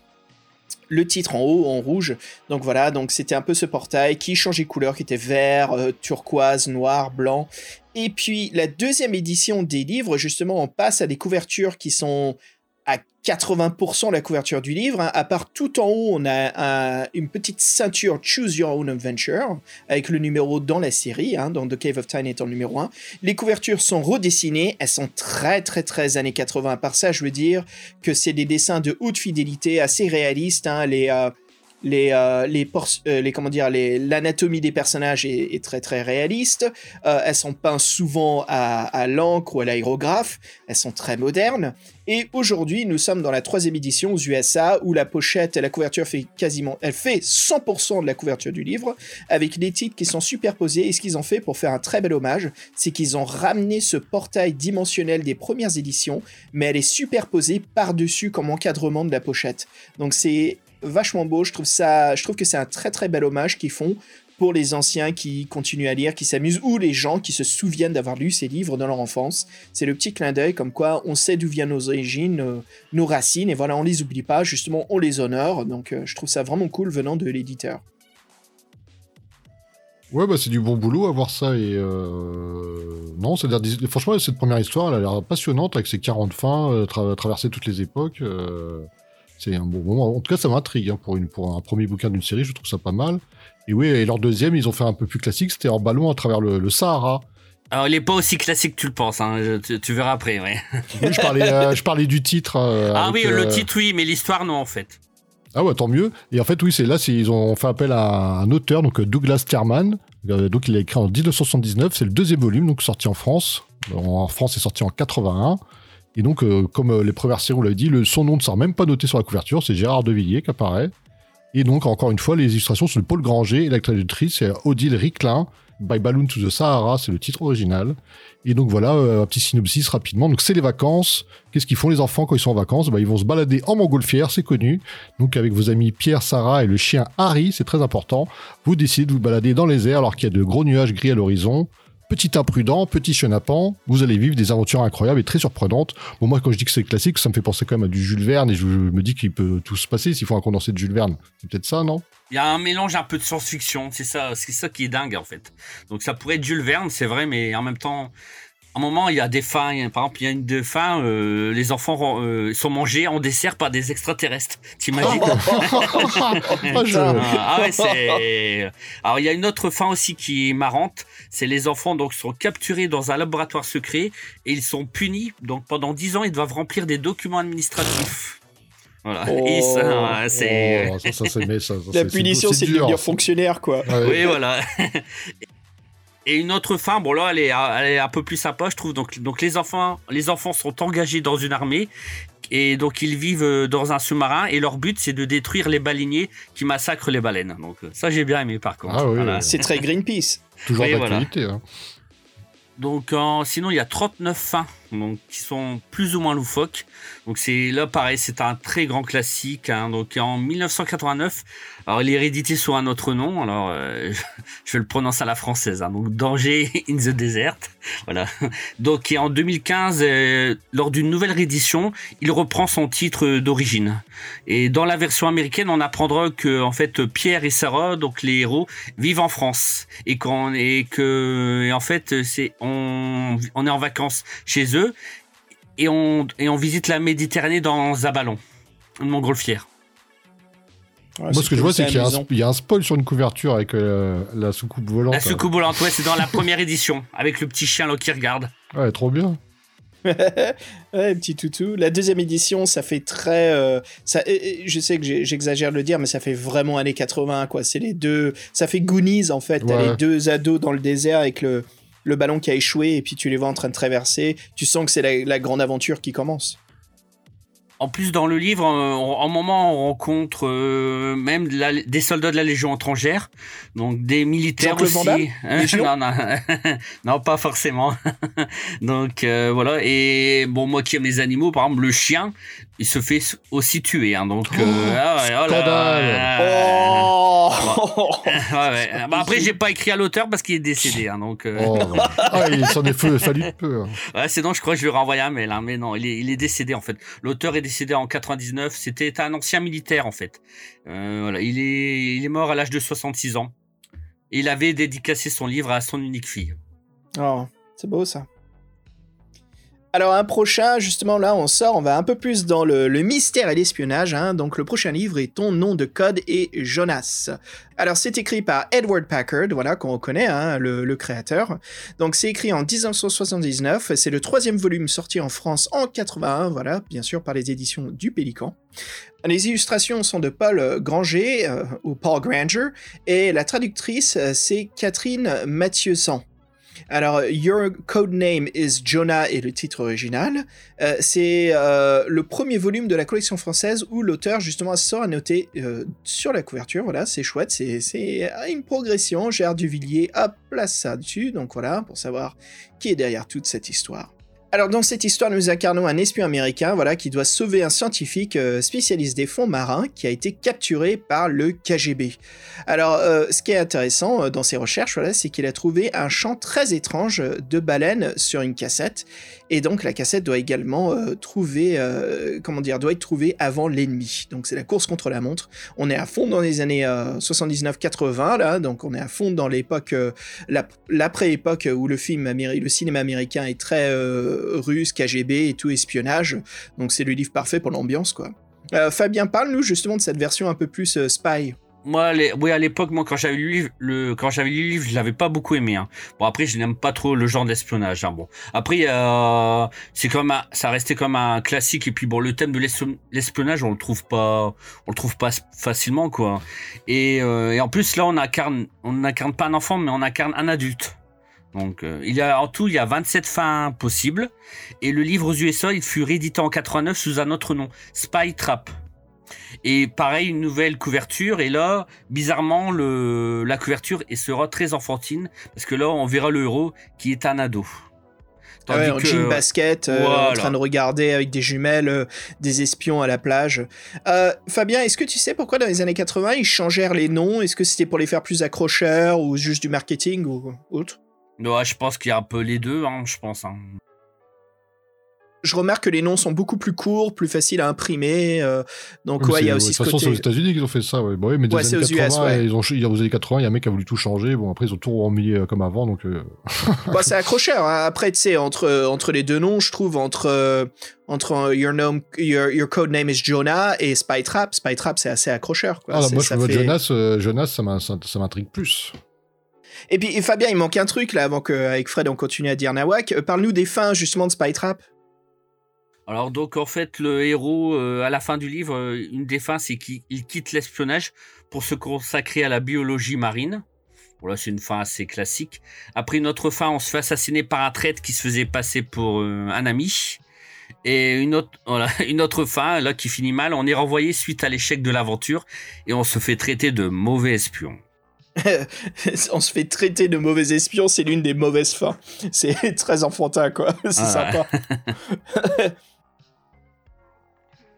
le titre en haut en rouge. Donc voilà, donc c'était un peu ce portail qui changeait couleur, qui était vert, euh, turquoise, noir, blanc. Et puis la deuxième édition des livres, justement, on passe à des couvertures qui sont à 80% la couverture du livre. hein. À part tout en haut, on a un- une petite ceinture Choose Your Own Adventure avec le numéro dans la série, hein, dans The Cave of Time étant le numéro 1. Les couvertures sont redessinées, elles sont très très très années 80. Par ça, je veux dire que c'est des dessins de haute fidélité, assez réalistes. hein, les, euh, les, euh, euh, les comment dire, l'anatomie des personnages est, très très réaliste. Euh, elles sont peintes souvent à, l'encre ou à l'aérographe. Elles sont très modernes. Et aujourd'hui, nous sommes dans la troisième édition aux USA où la pochette et la couverture fait quasiment, elle fait 100% de la couverture du livre avec les titres qui sont superposés. Et ce qu'ils ont fait pour faire un très bel hommage, c'est qu'ils ont ramené ce portail dimensionnel des premières éditions, mais elle est superposée par-dessus comme encadrement de la pochette. Donc c'est vachement beau. Je trouve ça, je trouve que c'est un très très bel hommage qu'ils font pour les anciens qui continuent à lire, qui s'amusent, ou les gens qui se souviennent d'avoir lu ces livres dans leur enfance. C'est le petit clin d'œil comme quoi on sait d'où viennent nos origines, euh, nos racines, et voilà, on les oublie pas, justement, on les honore. Donc euh, je trouve ça vraiment cool venant de l'éditeur. Ouais, bah c'est du bon boulot à voir ça et euh... non, c'est franchement cette première histoire, elle a l'air passionnante avec ses 40 fins, euh, tra- traverser toutes les époques. C'est un bon moment. En tout cas, ça m'intrigue hein, pour une pour un premier bouquin d'une série, je trouve ça pas mal. Et oui, et leur deuxième, ils ont fait un peu plus classique, c'était en ballon à travers le, le Sahara. Alors, il est pas aussi classique que tu le penses, hein, je- tu, tu verras après, ouais. Oui, je parlais, euh, je parlais du titre. euh, Ah avec, oui, le euh, titre, oui, mais l'histoire, non, en fait. Ah ouais, tant mieux. Et en fait, oui, c'est là, ils ont fait appel à un auteur, donc Douglas Terman. Donc, il a écrit en 1979. C'est le deuxième volume, donc sorti en France. En France, c'est sorti en 81. Et donc, euh, comme euh, les premières séries, on l'avait dit, le, son nom ne sort même pas noté sur la couverture. C'est Gérard Devilliers qui apparaît. Et donc, encore une fois, les illustrations sont de Paul Granger et la traductrice, c'est Odile Ricklin. By Balloon to the Sahara, c'est le titre original. Et donc voilà, euh, un petit synopsis rapidement. Donc c'est les vacances. Qu'est-ce qu'ils font les enfants quand ils sont en vacances? Bah, Ils vont se balader en montgolfière, c'est connu. Donc avec vos amis Pierre, Sarah et le chien Harry, c'est très important. Vous décidez de vous balader dans les airs alors qu'il y a de gros nuages gris à l'horizon. Petit imprudent, petit chenapan, vous allez vivre des aventures incroyables et très surprenantes. Bon, moi, quand je dis que c'est classique, ça me fait penser quand même à du Jules Verne et je, me dis qu'il peut tout se passer s'il faut un condensé de Jules Verne. C'est peut-être ça, non? Il y a un mélange un peu de science-fiction, c'est ça, c'est ça qui est dingue, en fait. Donc, ça pourrait être Jules Verne, c'est vrai, mais en même temps, un moment, il y a des fins, a- par exemple, il y a une de fin, euh, les enfants euh, sont mangés en dessert par des extraterrestres. T'imagines *laughs* Ah, je- Ah ouais, c'est. Alors il y a une autre fin aussi qui est marrante, c'est les enfants donc sont capturés dans un laboratoire secret et ils sont punis. Donc pendant 10 ans, ils doivent remplir des documents administratifs. Voilà. Oh. Et ça, c'est. Oh, ça, ça, c'est- mais ça- ça, La punition, c'est de devenir fonctionnaire, quoi. Ouais. Oui, voilà. Et une autre fin, bon là, elle est, elle est un peu plus sympa, je trouve. Donc, donc les enfants, les enfants sont engagés dans une armée et donc ils vivent euh, dans un sous-marin et leur but c'est de détruire les baleiniers qui massacrent les baleines. Donc euh, ça j'ai bien aimé par contre. Ah oui, Voilà. C'est très Greenpeace. Toujours d'actualité. hein. Donc en- sinon il y a 39 fins donc qui sont plus ou moins loufoques. Donc c'est là pareil, c'est un très grand classique. hein. donc en 1989, alors l'hérédité sous un autre nom. Alors euh, *laughs* je vais le prononcer à la française. hein. donc Danger *laughs* in the Desert. Voilà. Donc et en 2015, euh, lors d'une nouvelle réédition, il reprend son titre d'origine. Et dans la version américaine, on apprendra que en fait Pierre et Sarah, donc les héros, vivent en France et qu'on et que en fait c'est on on est en vacances chez eux et on et on visite la Méditerranée dans un ballon, une montgolfière. Ouais, Moi, ce que je vois, c'est qu'il y, a un- amusant. il y a un spoil sur une couverture avec euh, la soucoupe volante. La soucoupe volante, ouais, c'est dans la *laughs* première édition avec le petit chien là qui regarde. Ouais, trop bien. *laughs* ouais, petit toutou. La deuxième édition, ça fait très. euh, ça, je sais que j'exagère de le dire, mais ça fait vraiment années 80, quoi. C'est les deux. Ça fait Goonies, en fait. T'as les deux ados dans le désert avec le, le ballon qui a échoué, et puis tu les vois en train de traverser. Tu sens que c'est la, la grande aventure qui commence. En plus, dans le livre, euh, en moment, on rencontre euh, même de la- des soldats de la Légion étrangère, donc des militaires aussi. Hein, Légion *laughs* non, non, *laughs* non, pas forcément. *laughs* donc euh, voilà. Et bon, moi qui aime les animaux, par exemple, le chien, il se fait aussi tuer. Hein, donc, après, j'ai pas écrit à l'auteur parce qu'il est décédé. Hein, donc, euh, Oh. *laughs* ah, il s'en est fa- fallu peu. hein. Ouais, sinon, je crois que je lui ai renvoyé un mail, hein, mais non, il est, il est décédé en fait. L'auteur est décédé en 99. C'était un ancien militaire en fait. Euh, voilà, il est, il est mort à l'âge de 66 ans. Il avait dédicacé son livre à son unique fille. Oh, c'est beau ça. Alors un prochain, justement là on sort, on va un peu plus dans le, mystère et l'espionnage. hein. Donc le prochain livre est Ton nom de code et Jonas. Alors c'est écrit par Edward Packard, voilà qu'on connaît, hein, le, le créateur. Donc c'est écrit en 1979, c'est le troisième volume sorti en France en 81, voilà, bien sûr par les éditions du Pélican. Les illustrations sont de Paul Granger, euh, ou Paul Granger, et la traductrice euh, c'est Catherine Mathieusan. Alors, Your Codename is Jonah est le titre original. Euh, c'est euh, le premier volume de la collection française où l'auteur justement sort à noter euh, sur la couverture. Voilà, c'est chouette, c'est une progression. Gérard Duvillier a place ça dessus, donc voilà, pour savoir qui est derrière toute cette histoire. Alors dans cette histoire, nous incarnons un espion américain, voilà, qui doit sauver un scientifique euh, spécialiste des fonds marins qui a été capturé par le KGB. Alors, euh, ce qui est intéressant euh, dans ses recherches, voilà, c'est qu'il a trouvé un chant très étrange de baleine sur une cassette, et donc la cassette doit également trouver, comment dire, doit être trouvée avant l'ennemi. Donc c'est la course contre la montre. On est à fond dans les années euh, 79-80 là, donc on est à fond dans l'époque, l'ap- l'après-époque où le film, le cinéma américain est très russe, KGB et tout espionnage. Donc c'est le livre parfait pour l'ambiance quoi. Euh, Fabien, parle-nous justement de cette version un peu plus euh, spy. Moi, oui, à l'époque, moi, quand j'avais lu le quand j'avais lu le livre, je l'avais pas beaucoup aimé. Hein. Bon, après, je n'aime pas trop le genre d'espionnage. Hein. Bon, après, euh, c'est comme ça restait comme un classique. Et puis, bon, le thème de l'espion- l'espionnage, on le trouve pas, on le trouve pas facilement, quoi. Et, euh, et en plus, là, on incarne, on n'incarne pas un enfant, mais on incarne un adulte. Donc, euh, il y a en tout, il y a 27 fins possibles. Et le livre aux USA, il fut réédité en 89 sous un autre nom, Spy Trap. Et pareil, une nouvelle couverture. Et là, bizarrement, le, la couverture et sera très enfantine. Parce que là, on verra le héros qui est un ado. Ah ouais, en que- jean basket, euh, en train de regarder avec des jumelles euh, des espions à la plage. Euh, Fabien, est-ce que tu sais pourquoi dans les années 80 ils changèrent les noms? Est-ce que c'était pour les faire plus accrocheurs ou juste du marketing ou autre? Ouais, je pense qu'il y a un peu les deux, hein, je pense. hein. Je remarque que les noms sont beaucoup plus courts, plus faciles à imprimer. euh, donc Ouais, ouais, il y a aussi de ce toute façon, c'est aux. États-Unis qu'ils ont fait ça. Ouais, Bah ouais mais Ouais, c'est années aux US, 80, ouais. ils ont, il y a- aux années 80, il y a un mec qui a voulu tout changer. Bon, après, ils ont tout remis euh, comme avant. Donc, euh, *laughs* Bah, c'est accrocheur. hein. Après, tu sais, entre, entre les deux noms, je trouve, entre, euh, entre your, name, your, your code name is Jonah et Spy Trap, Spy Trap, c'est assez accrocheur. Quoi. ah, C'est- moi, je ça vois fait- Jonas, euh, Jonas, ça m'intrigue plus. Et puis, Fabien, il manque un truc là, avant qu'avec Fred on continue à dire Nawak. Euh, Parle-nous des fins justement de Spy Trap. Alors donc en fait le héros euh, à la fin du livre, euh, une des fins c'est qu'il il quitte l'espionnage pour se consacrer à la biologie marine. Voilà, c'est une fin assez classique. Après une autre fin, on se fait assassiner par un traître qui se faisait passer pour un ami. Et une autre, *laughs* voilà, une autre fin, là, qui finit mal, on est renvoyé suite à l'échec de l'aventure et on se fait traiter de mauvais espion. *laughs* on se fait traiter de mauvais espion, c'est l'une des mauvaises fins. C'est *laughs* très enfantin, quoi. *laughs* C'est Ah, sympa.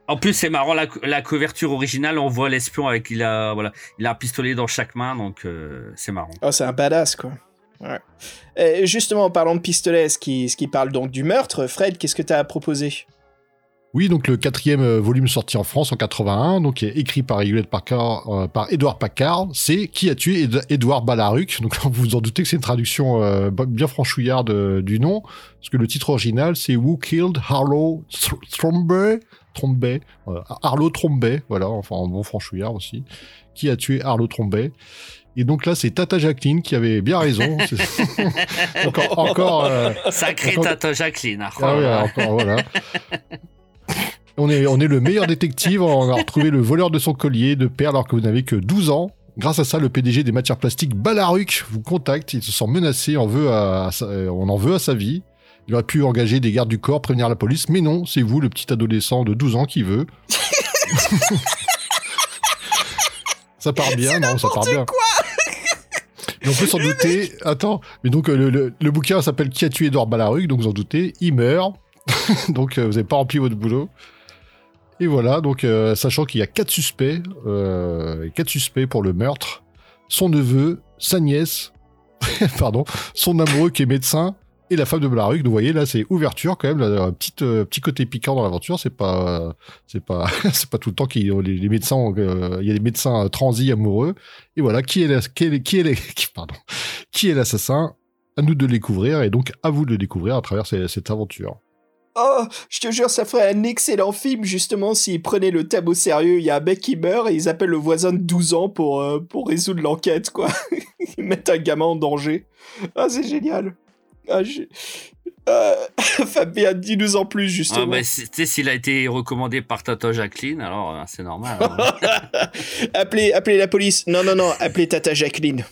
En plus, c'est marrant, la, la couverture originale, on voit l'espion avec, il a, voilà, il a un pistolet dans chaque main, donc euh, c'est marrant. Oh, c'est un badass, quoi. Ouais. Et justement, en parlant de pistolet, ce qui, ce qui parle donc du meurtre, Fred, qu'est-ce que tu as proposé Oui, donc le quatrième euh, volume sorti en France en 81, donc écrit par Hewlett Packard, euh, par Edward Packard, c'est Qui a tué Ed- Edouard Balaruc. Donc là, *laughs* vous vous en doutez que c'est une traduction euh, bien franchouillarde euh, du nom, parce que le titre original c'est Who Killed Harlow Thrombey Trombay, Arlo Trombay, voilà, enfin en bon franchouillard aussi. Qui a tué Arlo Trombay Et donc là, c'est Tata Jacqueline qui avait bien raison. *laughs* Encore, encore, euh, Sacré Encore- Tata Jacqueline. ah, ah là. encore, voilà. On est, on est le meilleur détective. On a retrouvé le voleur de son collier de perles alors que vous n'avez que 12 ans. Grâce à ça, le PDG des matières plastiques Balaruc vous contacte. Il se sent menacé, on, veut à- à sa- euh, on en veut à sa vie. Il aurait pu engager des gardes du corps, prévenir la police, mais non, c'est vous, le petit adolescent de 12 ans, qui veut. *laughs* ça part bien, non, ça part bien. Et on peut s'en *laughs* douter. Attends, mais donc euh, le, le- le bouquin s'appelle Qui a tué Edouard Balaruc Donc vous en doutez, il meurt. *laughs* donc euh, vous n'avez pas rempli votre boulot. Et voilà, donc euh, sachant qu'il y a quatre suspects, euh, quatre suspects pour le meurtre, son neveu, sa nièce, *laughs* pardon, son amoureux qui est médecin et la femme de Balaruc. Donc vous voyez là, c'est ouverture quand même, un petit euh, petit côté piquant dans l'aventure. C'est pas c'est pas *laughs* c'est pas tout le temps qu'il les, les médecins, euh, il y a des médecins euh, transis amoureux. Et voilà, qui est la- qui est, qui est, *laughs* pardon, qui est l'assassin? À nous de le découvrir et donc à vous de le découvrir à travers cette aventure. Oh, je te jure, ça ferait un excellent film, justement, s'ils prenaient le thème au sérieux. Il y a un mec qui meurt et ils appellent le voisin de 12 ans pour, euh, pour résoudre l'enquête, quoi. *laughs* ils mettent un gamin en danger. Ah, c'est génial. Ah, je- Euh, *laughs* Fabien, dis-nous en plus, Ah, justement. bah, tu sais, s'il a été recommandé par Tata Jacqueline, alors euh, c'est normal. hein. *laughs* appelez, appelez la police. Non, non, non, appelez Tata Jacqueline.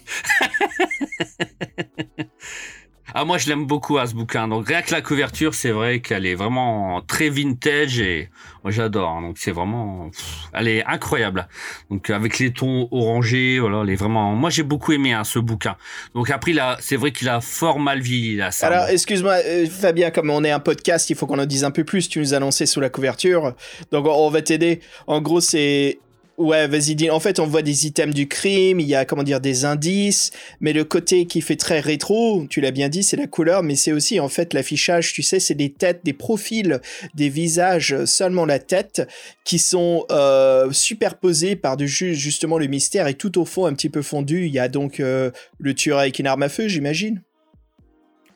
Ah, moi, je l'aime beaucoup à ce bouquin. Donc, rien que la couverture, c'est vrai qu'elle est vraiment très vintage et moi, j'adore. hein. Donc, c'est vraiment, elle est incroyable. Donc, avec les tons orangés, voilà, elle est vraiment. Moi, j'ai beaucoup aimé hein, ce bouquin. Donc, après, là, c'est vrai qu'il a fort mal vieilli là. ça. Alors, excuse-moi, euh, Fabien, comme on est un podcast, il faut qu'on en dise un peu plus. Tu nous as annoncé sous la couverture. Donc, on, on va t'aider. En gros, c'est. Ouais, vas-y, dis. En fait, on voit des items du crime, il y a, comment dire, des indices, mais le côté qui fait très rétro, tu l'as bien dit, c'est la couleur, mais c'est aussi, en fait, l'affichage, tu sais, c'est des têtes, des profils, des visages, seulement la tête, qui sont euh, superposés par-dessus, justement, le mystère, et tout au fond, un petit peu fondu, il y a donc euh, le tueur avec une arme à feu, j'imagine.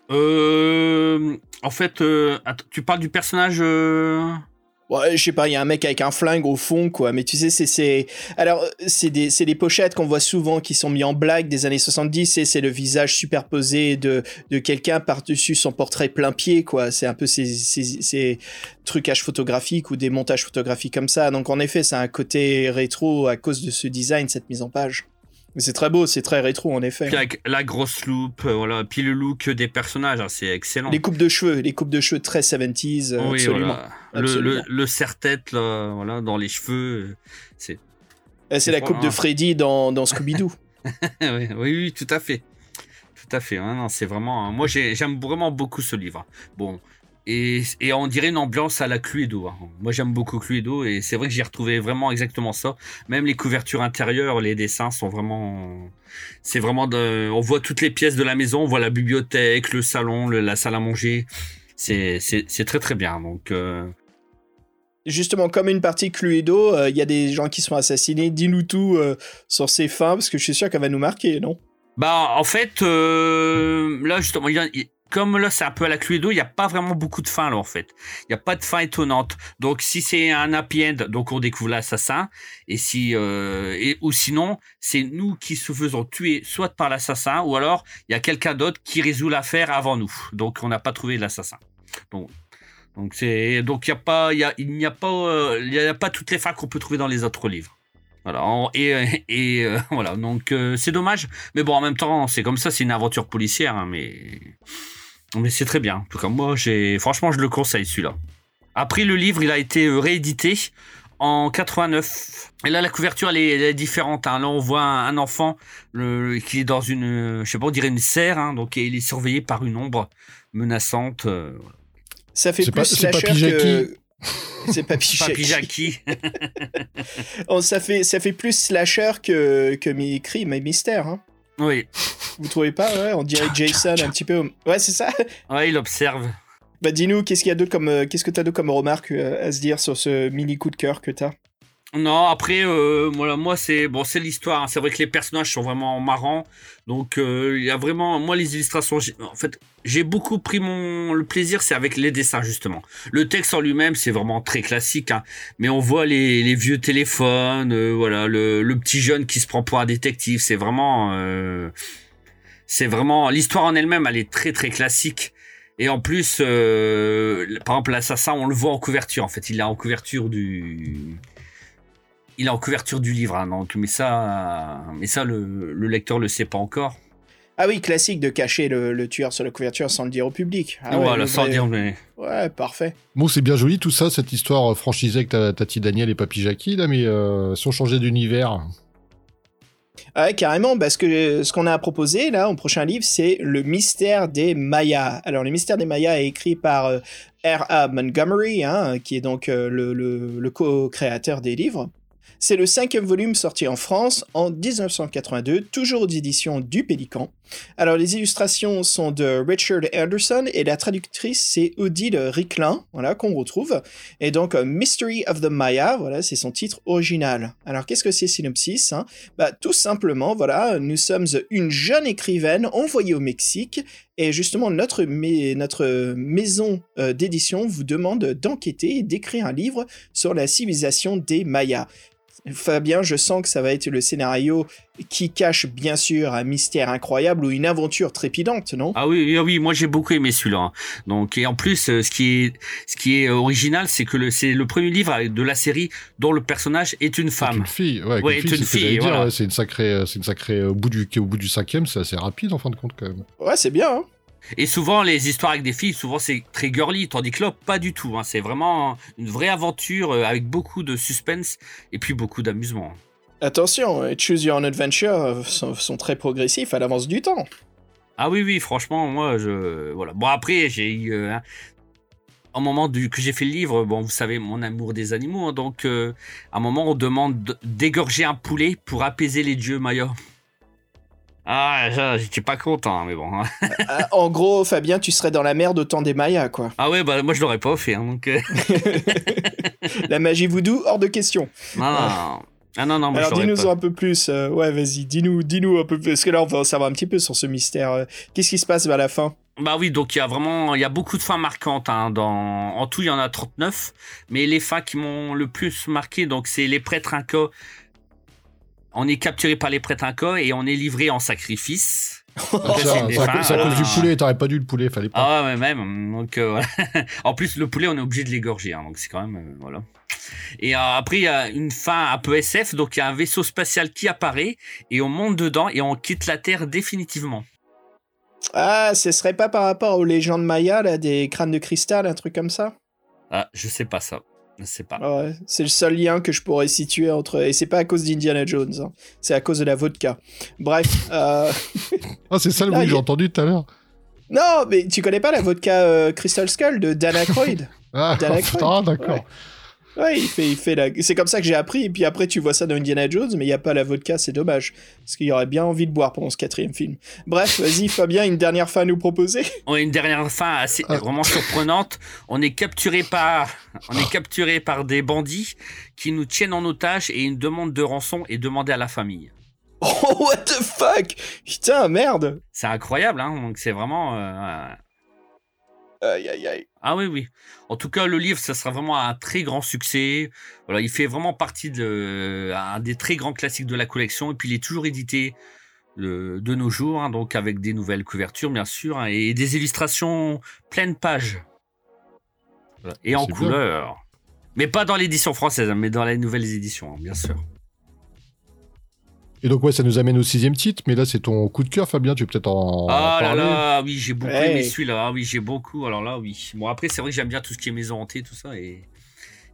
Euh, en fait, euh, tu parles du personnage. Ouais, je sais pas, il y a un mec avec un flingue au fond, quoi. Mais tu sais, c'est. c'est... Alors, c'est des, c'est des pochettes qu'on voit souvent qui sont mis en blague des années 70, et c'est le visage superposé de, de quelqu'un par-dessus son portrait plein pied, quoi. C'est un peu ces, ces, ces trucages photographiques ou des montages photographiques comme ça. Donc, en effet, a un côté rétro à cause de ce design, cette mise en page. Mais c'est très beau, c'est très rétro, en effet. Puis avec la grosse loupe, euh, voilà. Puis le look des personnages, hein, c'est excellent. Les coupes de cheveux, les coupes de cheveux très 70s, euh, Oui, absolument. voilà. Le, Absolument. le, le serre-tête, là, voilà, dans les cheveux. C'est. Euh, C'est la coupe de. Freddy dans, dans Scooby-Doo. *laughs* oui, oui, tout à fait. Tout à fait. hein, non, c'est vraiment. Moi, j'ai- j'aime vraiment beaucoup ce livre. Bon. Et, et on dirait une ambiance à la Cluedo. hein. Moi, j'aime beaucoup Cluedo et c'est vrai que j'ai retrouvé vraiment exactement ça. Même les couvertures intérieures, les dessins sont vraiment. C'est vraiment. De... On voit toutes les pièces de la maison, on voit la bibliothèque, le salon, le- la salle à manger. C'est très très bien. Donc. euh, Justement, comme une partie Cluedo, euh, il y a des gens qui sont assassinés. Dis-nous tout euh, sur ces fins, parce que je suis sûr qu'elle va nous marquer, non? Bah, en fait, euh, là, justement, il y comme là, c'est un peu à la Cluedo, il n'y a pas vraiment beaucoup de fin, là, en fait. Il n'y a pas de fin étonnante. Donc, si c'est un happy end, donc on découvre l'assassin. Et si, euh, et, ou sinon, c'est nous qui se faisons tuer, soit par l'assassin, ou alors, il y a quelqu'un d'autre qui résout l'affaire avant nous. Donc, on n'a pas trouvé l'assassin. Donc, donc il y a pas, il y a, n'y a pas, euh, a pas toutes les fins qu'on peut trouver dans les autres livres. Voilà. Et, euh, et *laughs* voilà. Donc, c'est dommage. Mais bon, en même temps, c'est comme ça, c'est une aventure policière, hein, mais mais c'est très bien. En tout cas, moi, j'ai franchement, je le conseille celui-là. Après, le livre, il a été euh, réédité en 89. Et là, la couverture, elle est, elle est différente. hein. Là, on voit un, un enfant le, qui est dans une, je sais pas, on dirait une serre, hein, donc il est surveillé par une ombre menaçante. euh, Ça fait plus pas- slasher que. *laughs* C'est Papy Jackie. Jackie. *laughs* Oh, ça, fait, ça fait plus slasher que, que mi crime et mystère. Hein. Oui, Vous trouvez pas ouais, On dirait Jason un petit peu. Ouais, c'est ça. ouais, il observe. Bah dis-nous, qu'est-ce qu'il y a d'autre comme, euh, qu'est-ce que t'as d'autre comme remarque euh, à se dire sur ce mini coup de cœur que t'as? Non, après, euh, voilà, moi, c'est bon, c'est l'histoire. hein. C'est vrai que les personnages sont vraiment marrants. Donc, euh, il y a vraiment, moi, les illustrations. En fait, j'ai beaucoup pris mon le plaisir, c'est avec les dessins justement. Le texte en lui-même, c'est vraiment très classique. hein. Mais on voit les, les vieux téléphones, euh, voilà, le, le petit jeune qui se prend pour un détective. C'est vraiment, euh, c'est vraiment l'histoire en elle-même. Elle est très très classique. Et en plus, euh, par exemple, l'assassin, on le voit en couverture. En fait, il est en couverture du, il est en couverture du livre, hein, donc mais ça, mais ça le, le lecteur le sait pas encore. Ah oui, classique de cacher le, le tueur sur la couverture sans le dire au public. Ah ouais, voilà, sans vrai- dire mais Ouais, parfait. Bon, c'est bien joli tout ça, cette histoire euh, franchisée avec ta, Tati Daniel et Papy Jackie, là, mais euh, si on changeait d'univers. Ah Ouais, carrément, parce que euh, ce qu'on a à proposer là, au prochain livre, c'est le mystère des Mayas. Alors, le mystère des Mayas est écrit par euh, R.A. Montgomery, hein, qui est donc euh, le, le- le co-créateur des livres. C'est le cinquième volume sorti en France en 1982, toujours aux éditions du Pélican. Alors, les illustrations sont de Richard Anderson et la traductrice, c'est Odile Ricklin, voilà, qu'on retrouve. Et donc, euh, Mystery of the Maya, voilà, c'est son titre original. Alors, qu'est-ce que c'est synopsis hein? Bah, tout simplement, voilà, nous sommes une jeune écrivaine envoyée au Mexique et justement notre, mai- notre maison euh, d'édition vous demande d'enquêter et d'écrire un livre sur la civilisation des Mayas. Fabien, je sens que ça va être le scénario qui cache bien sûr un mystère incroyable ou une aventure trépidante, non? Ah oui, oui, oui, moi j'ai beaucoup aimé celui-là. hein. Donc et en plus, euh, ce qui est, ce qui est original, c'est que le, c'est le premier livre de la série dont le personnage est une femme. Une fille, ouais, Ouais, une est fille, une c'est fille, voilà. une sacrée, euh, c'est une sacrée, au bout du, au bout du cinquième, c'est assez rapide en fin de compte quand même. Ouais, c'est bien, hein Et souvent les histoires avec des filles, souvent c'est très girly, tandis que là pas du tout. hein. C'est vraiment une vraie aventure euh, avec beaucoup de suspense et puis beaucoup d'amusement. Attention, euh, Choose Your Own Adventure euh, sont, sont très progressifs à l'avance du temps. Ah oui, oui, franchement, moi, je. Voilà. Bon, après, j'ai eu. euh, hein, au moment du, que j'ai fait le livre, bon, vous savez, mon amour des animaux, hein, donc, euh, à un moment, on demande de- d'égorger un poulet pour apaiser les dieux mayas. Ah, ça, j'étais pas content, mais bon. hein. Ah, *laughs* en gros, Fabien, tu serais dans la merde au temps des Mayas, quoi. Ah ouais, bah, moi, je l'aurais pas fait, hein, donc. euh, *laughs* La magie voodoo, hors de question. non, non, non. Ah non, non, Alors dis-nous un peu plus. euh, ouais, vas-y, dis-nous, dis-nous un peu plus. Parce que là, on va en savoir un petit peu sur ce mystère. euh, Qu'est-ce qui se passe vers la fin? Bah oui, donc il y a vraiment, il y a beaucoup de fins marquantes. Hein, dans, en tout, il y en a 39. Mais les fins qui m'ont le plus marqué, donc c'est les prêtres incas. On est capturé par les prêtres incas et on est livré en sacrifice. *laughs* Donc Ça, ça, cause euh, du poulet, t'aurais pas dû le poulet, fallait pas. Ah ouais, mais même. Donc, euh, voilà. *laughs* en plus, le poulet, on est obligé de l'égorger. Hein, donc, c'est quand même. euh, voilà. Et euh, après, il y a une fin un peu SF. Donc, il y a un vaisseau spatial qui apparaît et on monte dedans et on quitte la Terre définitivement. Ah, ce serait pas par rapport aux légendes mayas, là, des crânes de cristal, un truc comme ça? Ah, je sais pas ça. Je sais pas. Ouais, c'est le seul lien que je pourrais situer entre. Et c'est pas à cause d'Indiana Jones, hein. c'est à cause de la vodka. Bref. euh, *laughs* Ah, c'est ça le bruit que j'ai entendu tout à l'heure. Non, mais tu connais pas la vodka euh, Crystal Skull de Dan Aykroyd *laughs* Ah, Dan Aykroyd. *laughs* ah, d'accord. Ouais. Ouais, il fait, il fait la... C'est comme ça que j'ai appris, et puis après tu vois ça dans Indiana Jones, mais il n'y a pas la vodka, c'est dommage. Parce qu'il y aurait bien envie de boire pendant ce quatrième film. Bref, vas-y Fabien, une dernière fin à nous proposer On a une dernière fin assez Ah. vraiment surprenante. On est capturé par, on est capturé par des bandits qui nous tiennent en otage et une demande de rançon est demandée à la famille. Oh, what the fuck? Putain, merde C'est incroyable, hein. Donc c'est vraiment. euh, Aïe, aïe, aïe. Ah oui, oui. En tout cas, le livre, ça sera vraiment un très grand succès. Voilà, il fait vraiment partie de un des très grands classiques de la collection. Et puis, il est toujours édité euh, de nos jours, hein, donc avec des nouvelles couvertures, bien sûr, hein, et des illustrations pleines pages. Voilà. Et en C'est bien. couleur. Mais pas dans l'édition française, hein, mais dans les nouvelles éditions, hein, bien sûr. Et donc, ouais, ça nous amène au sixième titre, mais là, c'est ton coup de cœur, Fabien, tu veux peut-être en, Ah là parler là, oui, j'ai beaucoup Ouais. aimé celui-là. Ah oui, j'ai beaucoup. Alors là, oui. Bon, après, c'est vrai que j'aime bien tout ce qui est maison hantée, tout ça. Et,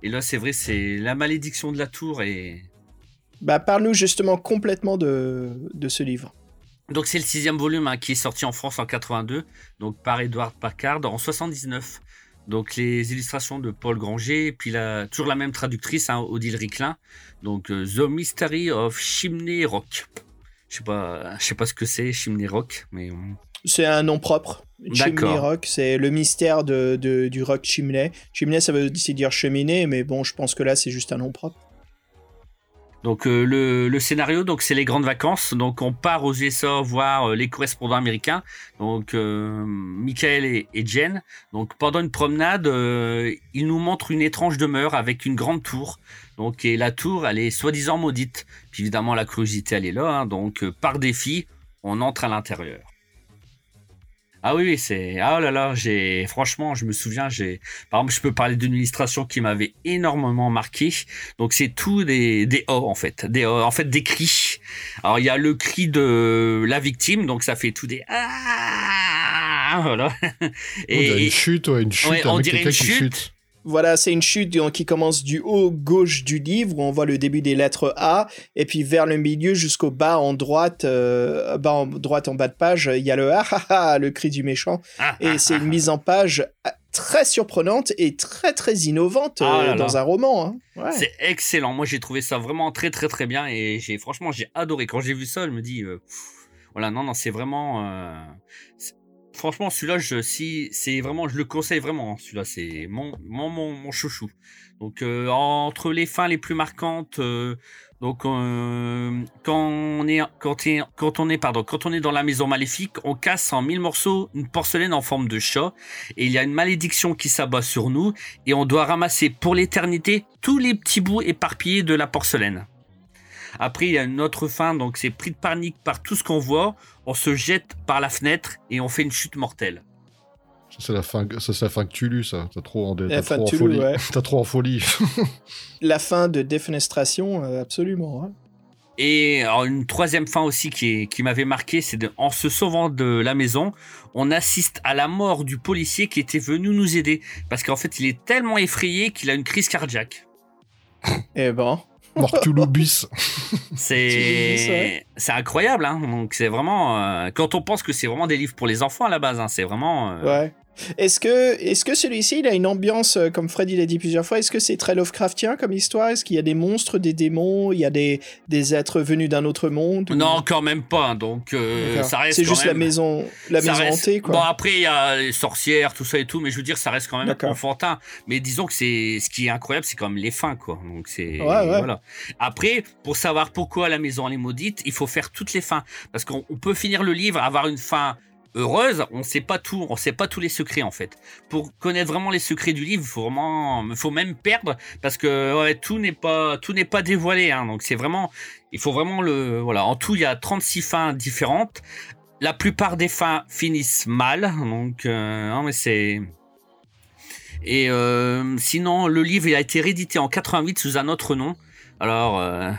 Et là, c'est vrai, c'est la malédiction de la tour et Bah, parle-nous justement complètement de, de ce livre. Donc c'est le sixième volume hein, qui est sorti en France en 82, donc par Edward Packard en 79. Donc les illustrations de Paul Granger, et puis la, toujours la même traductrice, hein, Odile Ricklin. Donc euh, The Mystery of Chimney Rock. Je sais pas, je sais pas ce que c'est Chimney Rock, mais C'est un nom propre. Chimney. Rock, c'est le mystère de, de- du rock chimney. Chimney, ça veut aussi dire cheminée, mais bon, je pense que là, c'est juste un nom propre. Donc euh, le, scénario, donc c'est les grandes vacances. Donc on part aux USA voir euh, les correspondants américains. Donc euh, Michael et, Jen. Donc pendant une promenade, ils nous montrent une étrange demeure avec une grande tour. Donc et la tour, elle est soi-disant maudite. Puis évidemment la curiosité, elle est là. hein. donc par défi, on entre à l'intérieur. Ah oui, oui, c'est ah là là, j'ai franchement, je me souviens, j'ai par exemple, je peux parler d'une illustration qui m'avait énormément marqué. Donc c'est tout des des O en fait, des O, en fait des cris. Alors il y a le cri de la victime, donc ça fait tout des ah voilà. On dirait une chute, ouais, une chute, Ouais, on dirait une qui chute. Voilà, c'est une chute qui commence du haut gauche du livre où on voit le début des lettres A et puis vers le milieu jusqu'au bas en droite, euh, bas en droite en bas de page, il y a le ah ah ah, le cri du méchant Ah, et c'est une mise en page très surprenante et très très innovante Ah euh, là là. dans un roman. hein. Ouais. C'est excellent. Moi, j'ai trouvé ça vraiment très, très, très bien. Et j'ai, franchement, j'ai adoré. Quand j'ai vu ça, je me dis, euh, pff, voilà, non, non, c'est vraiment, euh, franchement, celui-là, je, si, c'est vraiment, je le conseille vraiment. hein, celui-là, c'est mon, mon, mon, mon chouchou. Donc, euh, entre les fins les plus marquantes, euh, donc, euh, quand on quand, est- quand on est, pardon, quand on est dans la maison maléfique, on casse en mille morceaux une porcelaine en forme de chat. Et il y a une malédiction qui s'abat sur nous et on doit ramasser pour l'éternité tous les petits bouts éparpillés de la porcelaine. Après, il y a une autre fin, donc c'est pris de panique par tout ce qu'on voit, on se jette par la fenêtre et on fait une chute mortelle. Ça, c'est la fin, ça, c'est la fin que tu lus, ça. T'as trop en, t'as folie. ouais. *laughs* T'as trop en folie. *laughs* La fin de Défenestration, euh, absolument. hein. Et alors, une troisième fin aussi qui, est- qui m'avait marqué, c'est de, en se sauvant de la maison, on assiste à la mort du policier qui était venu nous aider. Parce qu'en fait, il est tellement effrayé qu'il a une crise cardiaque. Eh ben, Morculou bis. C'est c'est incroyable, hein. Donc c'est vraiment euh, quand on pense que c'est vraiment des livres pour les enfants à la base, hein, c'est vraiment. euh, ouais. Est-ce que, est que celui-ci, il a une ambiance, euh, comme Freddy l'a dit plusieurs fois, est-ce que c'est très Lovecraftien comme histoire? Est-ce qu'il y a des monstres, des démons, il y a des, des êtres venus d'un autre monde? Ou- Non, quand même pas. Donc euh, ça reste. C'est juste la maison, la ça maison reste- hantée, quoi. Bon après il y a les sorcières, tout ça et tout, mais je veux dire ça reste quand même enfantin. Mais disons que c'est ce qui est incroyable, c'est quand même les fins quoi. Donc c'est Ouais, ouais. voilà. Après pour savoir pourquoi la maison elle est maudite, il faut faire toutes les fins parce qu'on on peut finir le livre avoir une fin heureuse, on sait pas tout, on sait pas tous les secrets en fait. Pour connaître vraiment les secrets du livre, faut vraiment, faut même perdre parce que tout n'est pas, tout n'est pas dévoilé. Hein, donc c'est vraiment, il faut vraiment le, voilà. En tout, il y a 36 fins différentes. La plupart des fins finissent mal, donc euh, non mais c'est. Et euh, sinon, le livre il a été réédité en 88 sous un autre nom. Alors, euh,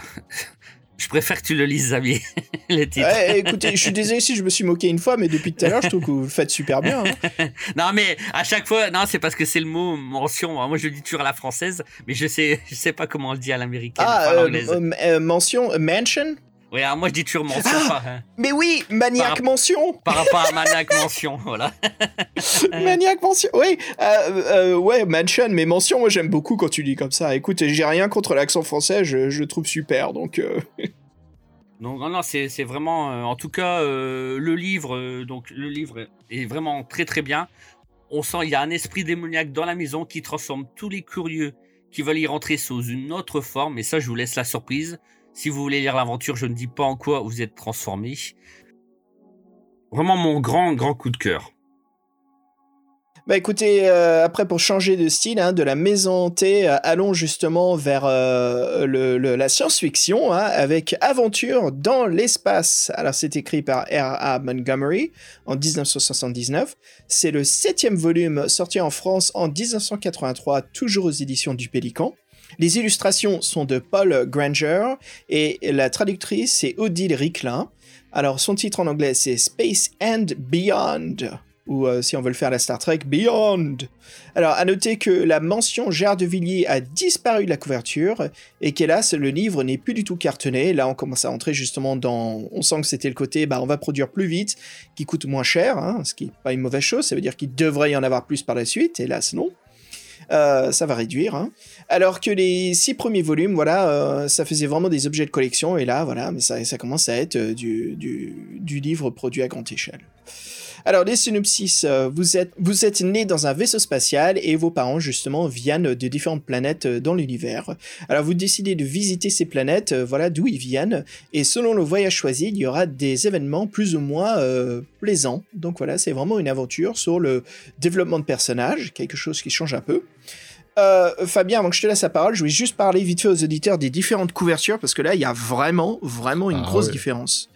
je préfère que tu le lises, Xavier. *laughs* Ouais, écoutez, je suis désolé si je me suis moqué une fois, mais depuis tout à l'heure, je trouve que vous le faites super bien. hein. *laughs* Non mais à chaque fois, non c'est parce que c'est le mot mention. Moi je le dis toujours à la française, mais je sais, je sais pas comment on le dit à l'américaine, Ah, euh, euh, euh, mention, euh, Mansion? Oui, alors moi je dis toujours mention Ah par, Mais oui, Maniac Par- Mention par rapport à Maniac mention, *laughs* voilà. *laughs* Maniac Mention, oui, euh, euh, ouais, Mansion, mais Mention, moi j'aime beaucoup quand tu dis comme ça. Écoute, j'ai rien contre l'accent français, je, je le trouve super, donc... euh, Donc *laughs* non, non, c'est vraiment, euh, en tout cas, euh, le livre, euh, donc le livre est vraiment très très bien. On sent il y a un esprit démoniaque dans la maison qui transforme tous les curieux qui veulent y rentrer sous une autre forme. Et ça, je vous laisse la surprise. Si vous voulez lire l'aventure, je ne dis pas en quoi vous êtes transformé. Vraiment mon grand grand coup de cœur. Bah écoutez, euh, après pour changer de style, hein, de la maison hantée, euh, allons justement vers euh, la science-fiction hein, avec Aventure dans l'espace. Alors c'est écrit par R.A. Montgomery en 1979. C'est le septième volume sorti en France en 1983, toujours aux éditions du Pélican. Les illustrations sont de Paul Granger et la traductrice c'est Odile Ricklin. Alors son titre en anglais c'est Space and Beyond. ou euh, si on veut le faire la Star Trek, Beyond. Alors, à noter que la mention Gérard de Villiers a disparu de la couverture et qu'hélas, le livre n'est plus du tout cartonné. Là, on commence à entrer justement dans. On sent que c'était le côté, bah, on va produire plus vite, qui coûte moins cher, hein, ce qui n'est pas une mauvaise chose. Ça veut dire qu'il devrait y en avoir plus par la suite. Hélas, non. Euh, ça va réduire. hein. Alors que les six premiers volumes, voilà, euh, ça faisait vraiment des objets de collection, et là, voilà, ça commence à être euh, du, du, du livre produit à grande échelle. Alors, les synopsis, euh, vous êtes, vous êtes né dans un vaisseau spatial et vos parents, justement, viennent de différentes planètes euh, dans l'univers. Alors, vous décidez de visiter ces planètes, euh, voilà d'où ils viennent, et selon le voyage choisi, il y aura des événements plus ou moins euh, plaisants. Donc voilà, c'est vraiment une aventure sur le développement de personnages, quelque chose qui change un peu. Euh, Fabien, avant que je te laisse la parole, je vais juste parler vite fait aux auditeurs des différentes couvertures, parce que là, il y a vraiment, vraiment une Ah grosse différence.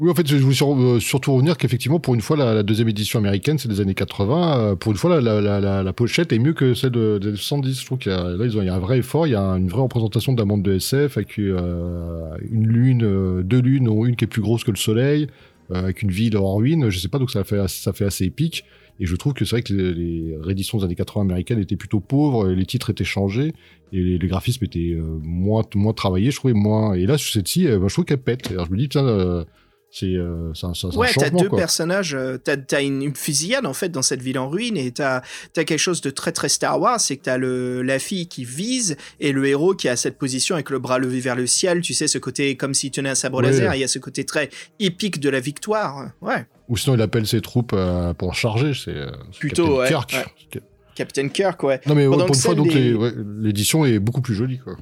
Oui, en fait, je voulais euh, surtout revenir qu'effectivement, pour une fois, la, deuxième édition américaine, c'est des années 80. euh, pour une fois, la, pochette est mieux que celle de, des 70. Je trouve qu'il y a, là, il y a un vrai effort, il y a une vraie représentation d'un monde de SF avec euh, une lune, euh, deux lunes, dont une qui est plus grosse que le soleil, avec une ville en ruine. Je sais pas, donc ça fait, assez- épique. Et je trouve que c'est vrai que les, les rééditions des années 80 américaines étaient plutôt pauvres, les titres étaient changés, et les, les graphismes étaient moins, moins travaillés, je trouvais moins. Et là, sur cette ci bah, je trouve qu'elle pète. Alors je me dis, euh, c'est euh, c'est un Ouais, t'as deux quoi. personnages, euh, t'as as une, fusillade en fait dans cette ville en ruine et t'as as quelque chose de très très Star Wars, c'est que t'as le la fille qui vise et le héros qui a cette position avec le bras levé vers le ciel, tu sais ce côté comme s'il tenait un sabre laser, il y a ce côté très épique de la victoire, ouais. Ou sinon, il appelle ses troupes euh, pour charger. C'est euh, Plutôt, Captain ouais, Kirk. ouais. Captain Kirk, ouais. Non, mais ouais, pour une fois, donc des- les- l'édition est beaucoup plus jolie. Quoi.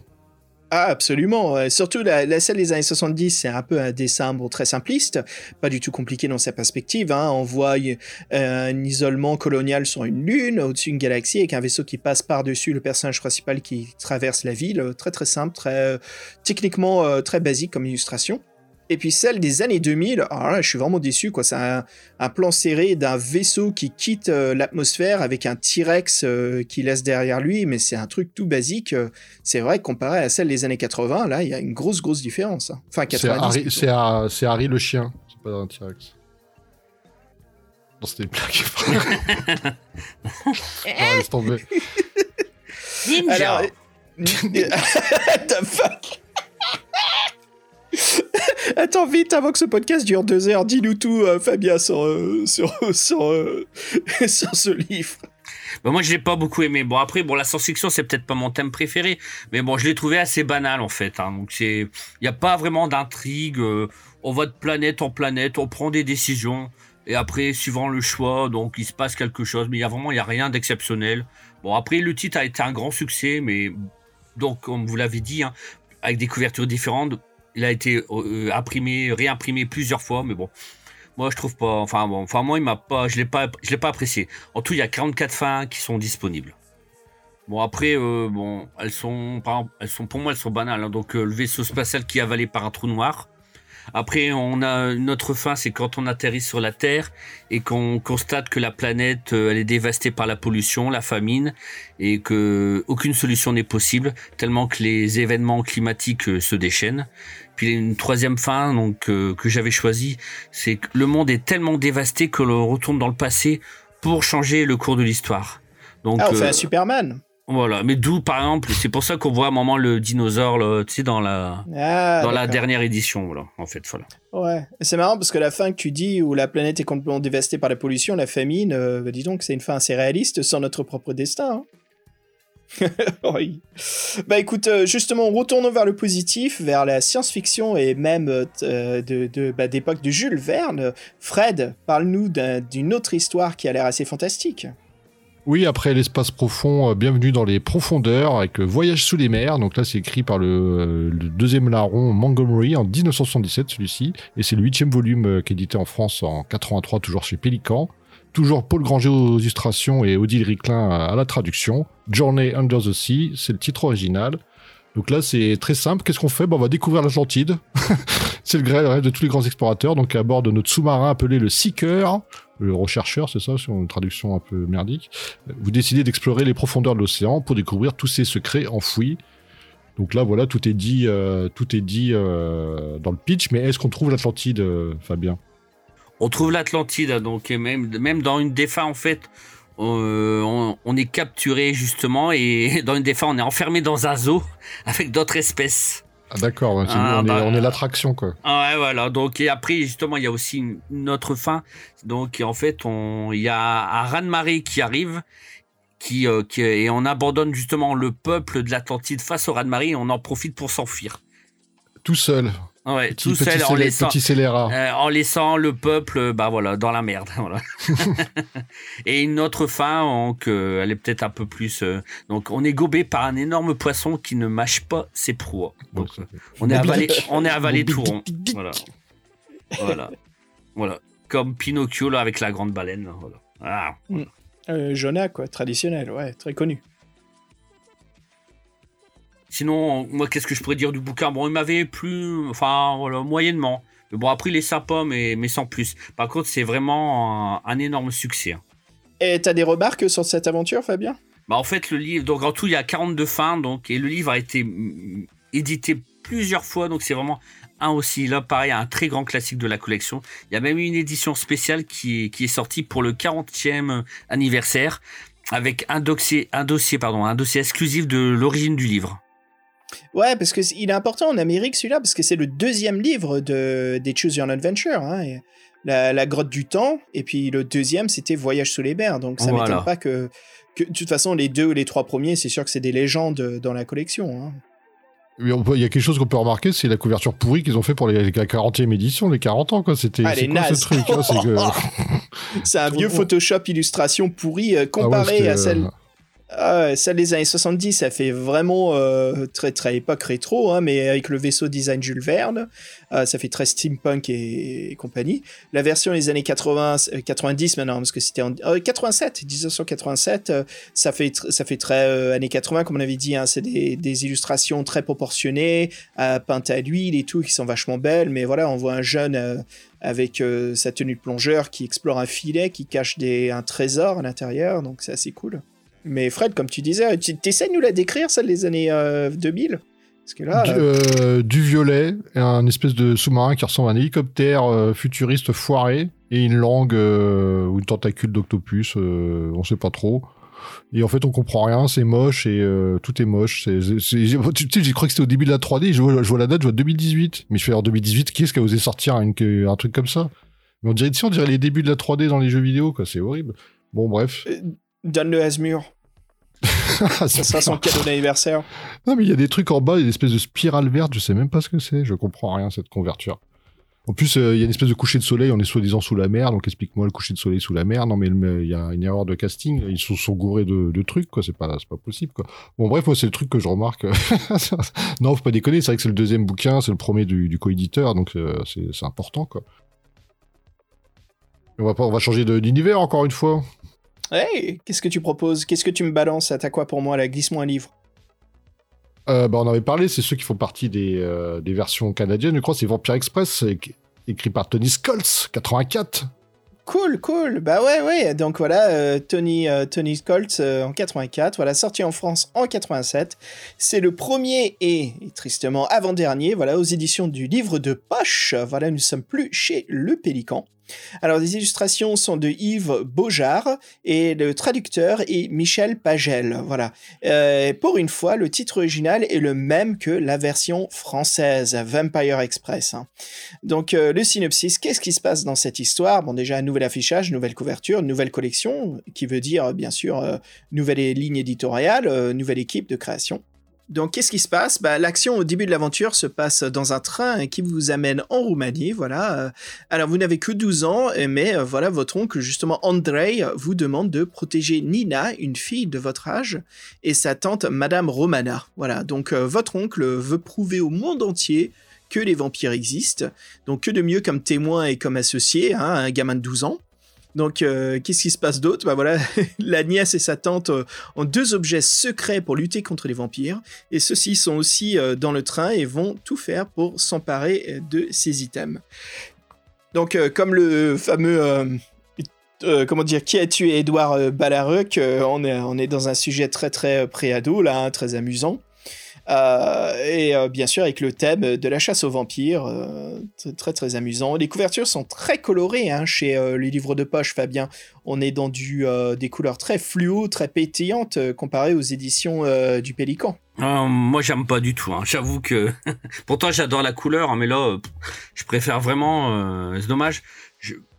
Ah, absolument. ouais. Surtout la, la celle des années 70, c'est un peu un dessin très simpliste, pas du tout compliqué dans sa perspective. Hein. On voit euh, un isolement colonial sur une lune, au-dessus d'une galaxie, avec un vaisseau qui passe par-dessus le personnage principal qui traverse la ville. Euh, Très très simple, très euh, techniquement euh, très basique comme illustration. Et puis celle des années 2000, alors là, je suis vraiment déçu, quoi. C'est un, un plan serré d'un vaisseau qui quitte euh, l'atmosphère avec un T-Rex euh, qui laisse derrière lui, mais c'est un truc tout basique. euh, c'est vrai que comparé à celle des années 80, là, il y a une grosse, grosse différence. hein. Enfin, C'est 90. Harry, c'est le chien. C'est pas un T-Rex. Non, c'était une blague. *laughs* *laughs* non, laisse tomber. Ninja. Alors, *laughs* the fuck Attends vite avant que ce podcast dure deux heures, dis-nous tout, euh, Fabien, sur, euh, sur, *laughs* sur, euh, *laughs* sur ce livre. Bah, moi, je l'ai pas beaucoup aimé. Bon, après, bon, la science-fiction, c'est peut-être pas mon thème préféré, mais bon, je l'ai trouvé assez banal en fait. Hein. Donc, il y a pas vraiment d'intrigue. euh, on va de planète en planète, on prend des décisions, et après, suivant le choix, donc il se passe quelque chose. Mais il y a vraiment, y a rien d'exceptionnel. Bon, après, le titre a été un grand succès, mais donc, comme vous l'avez dit, hein, avec des couvertures différentes, il a été euh, imprimé, réimprimé plusieurs fois, mais bon. Moi, je trouve pas. Enfin, bon, enfin, moi, il m'a pas. Je l'ai pas. L'ai pas apprécié. En tout, il y a 44 fins qui sont disponibles. Bon, après, euh, bon, elles sont, elles sont, pour moi, elles sont banales. hein. Donc, euh, le vaisseau spatial qui est avalé par un trou noir. Après, on a une autre fin, c'est quand on atterrit sur la Terre et qu'on constate que la planète, euh, elle est dévastée par la pollution, la famine, et que aucune solution n'est possible, tellement que les événements climatiques euh, se déchaînent. Puis une troisième fin, donc euh, que j'avais choisie, c'est que le monde est tellement dévasté que l'on retourne dans le passé pour changer le cours de l'histoire. Donc Ah, on fait euh, un Superman. Voilà, mais d'où par exemple, c'est pour ça qu'on voit à un moment le dinosaure, tu sais, dans la Ah, dans la dernière édition, voilà, en fait, voilà. Ouais, c'est marrant parce que la fin que tu dis où la planète est complètement dévastée par la pollution, la famine, euh, bah dis donc, c'est une fin assez réaliste sans notre propre destin. hein. *laughs* oui. Bah écoute, euh, justement, retournons vers le positif, vers la science-fiction et même euh, euh, de, de- bah, d'époque de Jules Verne. Fred, parle-nous d'un- d'une autre histoire qui a l'air assez fantastique. Oui, après l'espace profond, euh, bienvenue dans les profondeurs avec Voyage sous les mers. Donc là, c'est écrit par le, euh, deuxième larron Montgomery en 1977, celui-ci. Et c'est le huitième volume euh, qui est édité en France en 83, toujours chez Pélican. Toujours Paul Granger aux illustrations et Odile Ricklin à à la traduction. Journey Under the Sea, c'est le titre original. Donc là, c'est très simple. Qu'est-ce qu'on fait? Bon, On va découvrir l'Atlantide. *laughs* c'est le rêve de tous les grands explorateurs. Donc à bord de notre sous-marin appelé le Seeker, le rechercheur, c'est ça, sur une traduction un peu merdique. Vous décidez d'explorer les profondeurs de l'océan pour découvrir tous ces secrets enfouis. Donc là, voilà, tout est dit, euh, tout est dit euh, dans le pitch. Mais est-ce qu'on trouve l'Atlantide, euh, Fabien? On trouve l'Atlantide, hein, donc et même, même dans une des en fait, on, on est capturé justement, et *laughs* dans une des on est enfermé dans un zoo *laughs* avec d'autres espèces. Ah, D'accord, ouais, Ah, on, bah, est, on est l'attraction, quoi. Ah ouais, voilà. Donc, et après, justement, il y a aussi une, une autre fin. Donc, en fait, on, il y a un raz-de-marée qui arrive, qui, euh, qui, et on abandonne justement le peuple de l'Atlantide face au raz-de-marée et on en profite pour s'enfuir. Tout seul. Ouais, Petit, tout petit, seul, en laissant, euh, en laissant le peuple, euh, bah voilà, dans la merde. *laughs* Voilà. *laughs* et une autre fin, donc, euh, elle est peut-être un peu plus. euh, donc, on est gobé par un énorme poisson qui ne mâche pas ses proies. Donc, euh, on est avalé, on est avalé tout rond. Voilà. Voilà. Voilà. Comme Pinocchio là avec la grande baleine. Voilà. Ah. Euh, Jonah, quoi, traditionnel, ouais, très connu. Sinon, moi, qu'est-ce que je pourrais dire du bouquin? Bon, il m'avait plu, enfin, voilà, moyennement. Mais bon, après, il est sympa, mais, mais sans plus. Par contre, c'est vraiment un, un énorme succès. hein. Et t'as des remarques sur cette aventure, Fabien? Bah, en fait, le livre, donc en tout, il y a 42 fins, donc, et le livre a été mm, édité plusieurs fois, donc c'est vraiment un aussi, là, pareil, un très grand classique de la collection. Il y a même eu une édition spéciale qui est, qui est sortie pour le 40e anniversaire, avec un dossier, un dossier, pardon, un dossier exclusif de l'origine du livre. Ouais, parce que il est important en Amérique celui-là, parce que c'est le deuxième livre de, des Choose Your Own Adventure. hein, et la, la grotte du temps, et puis le deuxième, c'était Voyage sous les mers. Donc ça Voilà. m'étonne pas que, que. De toute façon, les deux ou les trois premiers, c'est sûr que c'est des légendes dans la collection. hein. Il y a quelque chose qu'on peut remarquer, c'est la couverture pourrie qu'ils ont fait pour les, la 40e édition, les 40 ans, quoi. C'était Ah, c'est les quoi nazes. ce truc hein, C'est que- *laughs* *laughs* C'est un vieux Oh. Photoshop illustration pourri euh, Ah ouais, comparé à celle. Ah celle des années 70, ça fait vraiment euh, très très époque rétro, hein, mais avec le vaisseau design Jules Verne, euh, ça fait très steampunk et, compagnie. La version des années 80, euh, 90 maintenant, parce que c'était en euh, 87, 1987, euh, ça fait ça fait très années 80 comme on avait dit, hein, c'est des, illustrations très proportionnées, peintes à l'huile et tout, qui sont vachement belles, mais voilà, on voit un jeune avec sa tenue de plongeur qui explore un filet qui cache un trésor à l'intérieur, donc c'est assez cool. Mais Fred, comme tu disais, tu essaies de nous la décrire, celle des années euh, 2000 Parce que là, du, euh, euh, du violet, et un espèce de sous-marin qui ressemble à un hélicoptère euh, futuriste foiré, et une langue euh, ou une tentacule d'octopus, euh, on sait pas trop. Et en fait, on comprend rien, c'est moche et euh, tout est moche. C'est, tu sais, j'ai cru que c'était au début de la 3D. Je vois, je vois la date, je vois 2018. Mais je fais en 2018, qui est-ce qui a osé sortir une- un truc comme ça? Mais on dirait, tu sais, on dirait les débuts de la 3D dans les jeux vidéo, quoi. C'est horrible. Bon, bref. donne-le à Asmur. *laughs* Ça sera son cadeau d'anniversaire. Non, mais il y a des trucs en bas, il y a une espèce de spirale verte, je sais même pas ce que c'est, je comprends rien cette converture. En plus, euh, il y a une espèce de coucher de soleil, on est soi-disant sous la mer, donc explique-moi le coucher de soleil sous la mer. Non, mais il y a une erreur de casting, ils sont, sont gourés de, trucs, quoi, c'est pas, c'est possible, quoi. Bon, bref, moi, c'est le truc que je remarque. *laughs* non, faut pas déconner, c'est vrai que c'est le deuxième bouquin, c'est le premier du, co-éditeur, donc euh, c'est c'est important, quoi. On va, changer d'univers encore une fois. Hey, qu'est-ce que tu proposes? Qu'est-ce que tu me balances? À t'as quoi pour moi là? Glisse-moi un livre. Euh, bah, on en avait parlé, c'est ceux qui font partie des, euh, des versions canadiennes, je crois, c'est Vampire Express, écrit par Tony Scholz, 84. Cool, cool. Bah ouais, ouais. Donc voilà, euh, Tony, euh, Tony Colt euh, en 84. Voilà, sorti en France en 87. C'est le premier et, et tristement avant-dernier, voilà, aux éditions du livre de poche. Voilà, nous sommes plus chez Le Pélican. Alors, les illustrations sont de Yves Beaujard et le traducteur est Michel Pagel. Voilà. Euh, pour une fois, le titre original est le même que la version française, Vampire Express. hein. Donc, euh, le synopsis, qu'est-ce qui se passe dans cette histoire? Bon, déjà, nouvel affichage, nouvelle couverture, nouvelle collection, qui veut dire, bien sûr, euh, nouvelle ligne éditoriale, nouvelle équipe de création. Donc, qu'est-ce qui se passe? Bah, L'action au début de l'aventure se passe dans un train qui vous amène en Roumanie, voilà. Euh, Alors, vous n'avez que 12 ans, euh, mais euh, voilà, votre oncle, justement, Andrei, vous demande de protéger Nina, une fille de votre âge, et sa tante, Madame Romana. Voilà, donc votre oncle veut prouver au monde entier que les vampires existent. Donc, que de mieux comme témoin et comme associé, hein, un gamin de 12 ans. Donc, euh, qu'est-ce qui se passe d'autre? Bah voilà, *laughs* la nièce et sa tante euh, ont deux objets secrets pour lutter contre les vampires, et ceux-ci sont aussi euh, dans le train et vont tout faire pour s'emparer de ces items. Donc, comme le fameux, comment dire, qui a tué Édouard euh, Ballaruc, on, est, dans un sujet très très préado là, hein, très amusant. Euh, et euh, bien sûr avec le thème de la chasse aux vampires, euh, très, très amusant. Les couvertures sont très colorées hein, chez les livres de poche, Fabien. On est dans du, des couleurs très fluo, très pétillantes comparées aux éditions du Pélican. Euh, moi, j'aime pas du tout. hein. J'avoue que *laughs* pourtant j'adore la couleur, hein, mais là, je préfère vraiment. C'est dommage.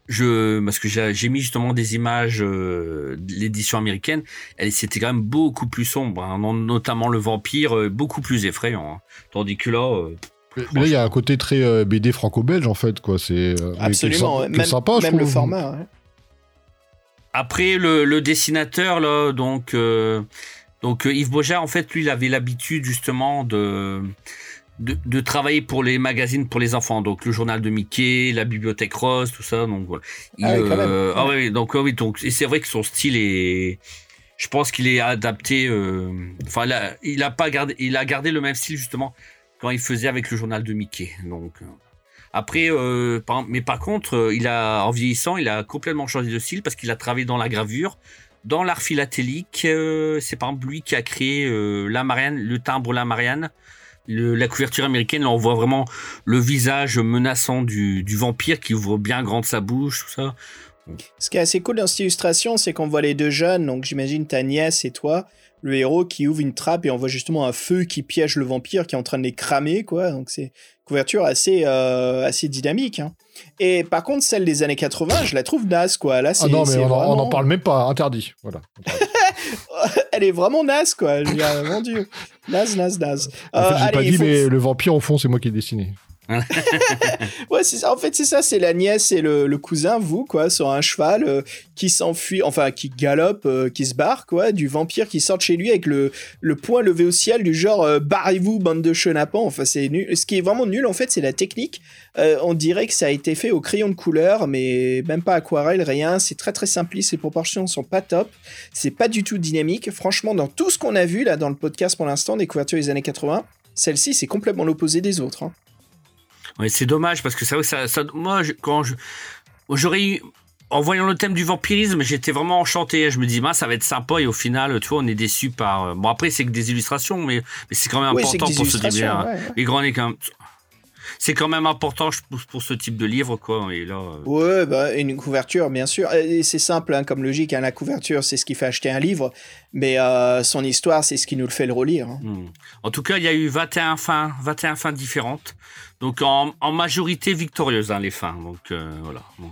Je, parce que j'ai j'ai mis justement des images euh, de l'édition américaine. Elle c'était quand même beaucoup plus sombre, hein, notamment le vampire, euh, beaucoup plus effrayant. hein. Tandis que là, euh, Mais mais là, il y a un côté très euh, BD franco-belge, en fait, quoi. C'est euh, mais Absolument, est même, sympa, je même le trouve. format. ouais. Après le, le dessinateur là, donc euh, donc euh, Yves Bojar en fait lui il avait l'habitude justement de, de de travailler pour les magazines pour les enfants donc le journal de Mickey, la bibliothèque rose, tout ça donc voilà. Il, Ah oui, quand même. euh, ah oui, donc ouais, oui donc et c'est vrai que son style est je pense qu'il est adapté euh, enfin il a, il a pas gardé il a gardé le même style justement quand il faisait avec le journal de Mickey donc euh, après, euh, par- mais par contre, il a, en vieillissant, il a complètement changé de style parce qu'il a travaillé dans la gravure, dans l'art philatélique. euh, c'est par exemple lui qui a créé la Marianne, le timbre la Marianne. Le- la couverture américaine, là, on voit vraiment le visage menaçant du, du vampire qui ouvre bien grande sa bouche, tout ça. Ce qui est assez cool dans cette illustration, c'est qu'on voit les deux jeunes, donc j'imagine ta nièce et toi, le héros qui ouvre une trappe et on voit justement un feu qui piège le vampire qui est en train de les cramer, quoi. Donc c'est une couverture assez, euh, assez dynamique. hein. Et par contre, celle des années 80, je la trouve naze, quoi. Là, c'est, Ah non, mais on, en- on vraiment- en parle même pas, interdit. Voilà. *laughs* Elle est vraiment naze, quoi. Je veux dire, mon Dieu. Naze, naze, naze. En fait, Euh, j'ai allez, pas dit, mais le vampire, au fond, c'est moi qui ai dessiné. *laughs* Ouais. En fait, c'est ça. C'est la nièce et le, cousin, vous, quoi, sur un cheval euh, qui s'enfuit, enfin, qui galope, euh, qui se barre, quoi, du vampire qui sort de chez lui avec le, le poing levé au ciel, du genre, euh, barrez-vous, bande de chenapans. Enfin, c'est nul. Ce qui est vraiment nul, en fait, c'est la technique. On dirait que ça a été fait au crayon de couleur, mais même pas aquarelle, rien. C'est très, très simpliste. Les proportions sont pas top. C'est pas du tout dynamique. Franchement, dans tout ce qu'on a vu, là, dans le podcast pour l'instant, des couvertures des années 80, celle-ci, c'est complètement l'opposé des autres. hein. Ouais, c'est dommage parce que c'est vrai que ça, ça moi, je- quand je, j'aurais eu, en voyant le thème du vampirisme, j'étais vraiment enchanté. Je me dis, ça va être sympa et au final, tu vois, on est déçu par. euh, Bon, après, c'est que des illustrations, mais, mais c'est quand même Oui, important pour ce début. hein. ouais, ouais. Les grands, quand même- C'est quand même important je pour ce type de livre, quoi. Et là, euh, Ouais, bah, une couverture, bien sûr. Et c'est simple hein, comme logique. hein, la couverture, c'est ce qui fait acheter un livre. Mais euh, son histoire, c'est ce qui nous le fait le relire. hein. hmm. En tout cas, il y a eu 21 fins, 21 fins différentes. Donc, en, en majorité victorieuses, les fins. Donc, euh, voilà. Bon.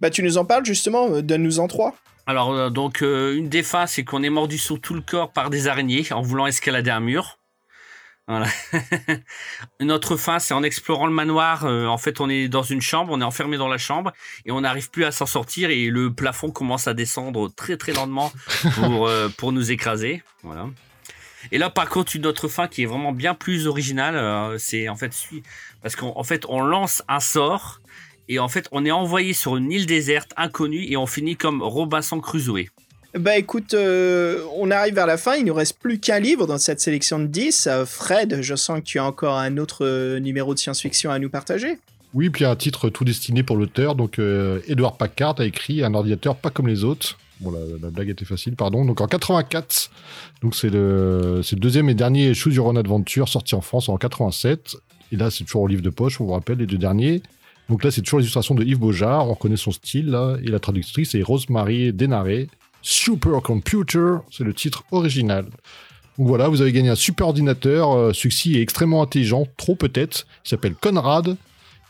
Bah, tu nous en parles justement. Donne-nous en trois. Alors, donc, euh, une des fins, c'est qu'on est mordu sur tout le corps par des araignées en voulant escalader un mur. Voilà. *laughs* une autre fin, c'est en explorant le manoir. euh, en fait, on est dans une chambre, on est enfermé dans la chambre et on n'arrive plus à s'en sortir et le plafond commence à descendre très très lentement *laughs* pour, euh, pour nous écraser. Voilà. Et là, par contre, une autre fin qui est vraiment bien plus originale, euh, c'est en fait parce qu'en en fait, on lance un sort et en fait, on est envoyé sur une île déserte inconnue et on finit comme Robinson Crusoe. Bah écoute, euh, on arrive vers la fin. Il nous reste plus qu'un livre dans cette sélection de 10. Euh, Fred, je sens que tu as encore un autre euh, numéro de science-fiction à nous partager. Oui, puis un titre tout destiné pour l'auteur. Donc, euh, Edward Packard a écrit Un ordinateur pas comme les autres. Bon, la, la blague était facile, pardon. Donc, en 84, donc c'est le, deuxième et dernier Choose Your Own Adventure sorti en France en 87. Et là, c'est toujours au livre de poche, on vous rappelle, les deux derniers. Donc là, c'est toujours l'illustration de Yves Beaujard. On reconnaît son style. Et la traductrice est Rosemary Denaré. Supercomputer, c'est le titre original. Donc voilà, vous avez gagné un super ordinateur. Euh, est extrêmement intelligent, trop peut-être. Il s'appelle Conrad.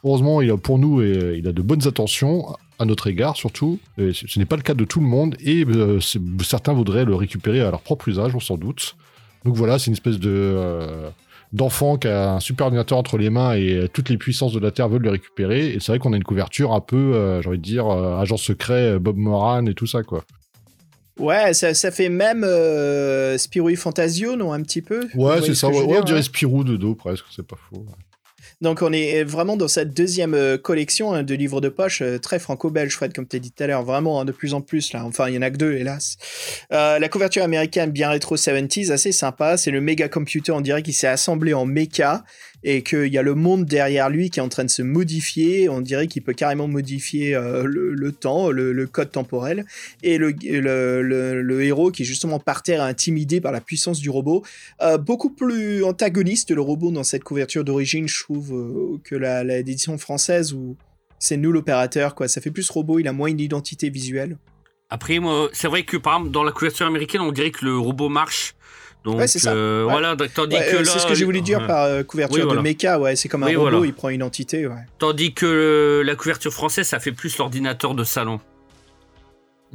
Heureusement, il a pour nous, et, il a de bonnes attentions à notre égard surtout. Ce n'est pas le cas de tout le monde et euh, certains voudraient le récupérer à leur propre usage, on s'en doute. Donc voilà, c'est une espèce de euh, d'enfant qui a un super ordinateur entre les mains et euh, toutes les puissances de la Terre veulent le récupérer. Et c'est vrai qu'on a une couverture un peu, euh, j'ai envie de dire, euh, agent secret, euh, Bob Moran et tout ça quoi. Ouais, ça, ça fait même euh, Spirou Fantasio, non, un petit peu Ouais, c'est ce ça. Ouais, dire, on dirait hein Spirou de dos presque, c'est pas faux. Donc on est vraiment dans cette deuxième euh, collection hein, de livres de poche euh, très franco-belge, Fred, comme tu as dit tout à l'heure, vraiment hein, de plus en plus là. Enfin, il y en a que deux, hélas. La couverture américaine bien rétro 70s, assez sympa. C'est le méga computer, on dirait qu'il s'est assemblé en méca. Et qu'il y a le monde derrière lui qui est en train de se modifier. On dirait qu'il peut carrément modifier euh, le, temps, le, code temporel. Et le, héros qui est justement par terre intimidé par la puissance du robot. Euh, beaucoup plus antagoniste le robot dans cette couverture d'origine, je trouve, euh, que la, la française où c'est nous l'opérateur, quoi. Ça fait plus robot, il a moins une identité visuelle. Après, c'est vrai que par exemple, dans la couverture américaine, on dirait que le robot marche. Donc, Ouais, c'est ça. euh, Ouais. voilà, tandis Ouais, que euh, là, c'est ce que j'ai voulu dire ouais. par euh, couverture Oui, voilà. de ouais. C'est comme un Oui, robot, voilà. il prend une identité, ouais. Tandis que euh, la couverture française, ça fait plus l'ordinateur de salon.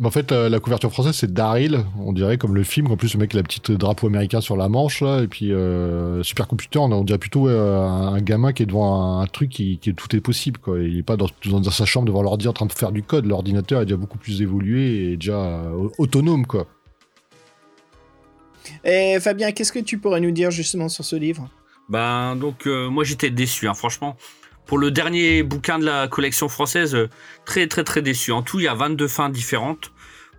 En fait, euh, la couverture française, c'est Daryl, on dirait, comme le film. En plus, le mec, il a la petite drapeau américain sur la manche, là. Et puis, euh, Supercomputer, on, on dirait plutôt un, gamin qui est devant un, un truc qui, qui tout est possible, quoi. Il est pas dans, dans sa chambre devant l'ordi en train de faire du code. L'ordinateur est déjà beaucoup plus évolué et déjà euh, autonome, quoi. Et Fabien, qu'est-ce que tu pourrais nous dire justement sur ce livre? Ben, donc, euh, moi, j'étais déçu, hein, franchement. Pour le dernier bouquin de la collection française, euh, très, très, très déçu. En tout, il y a 22 fins différentes.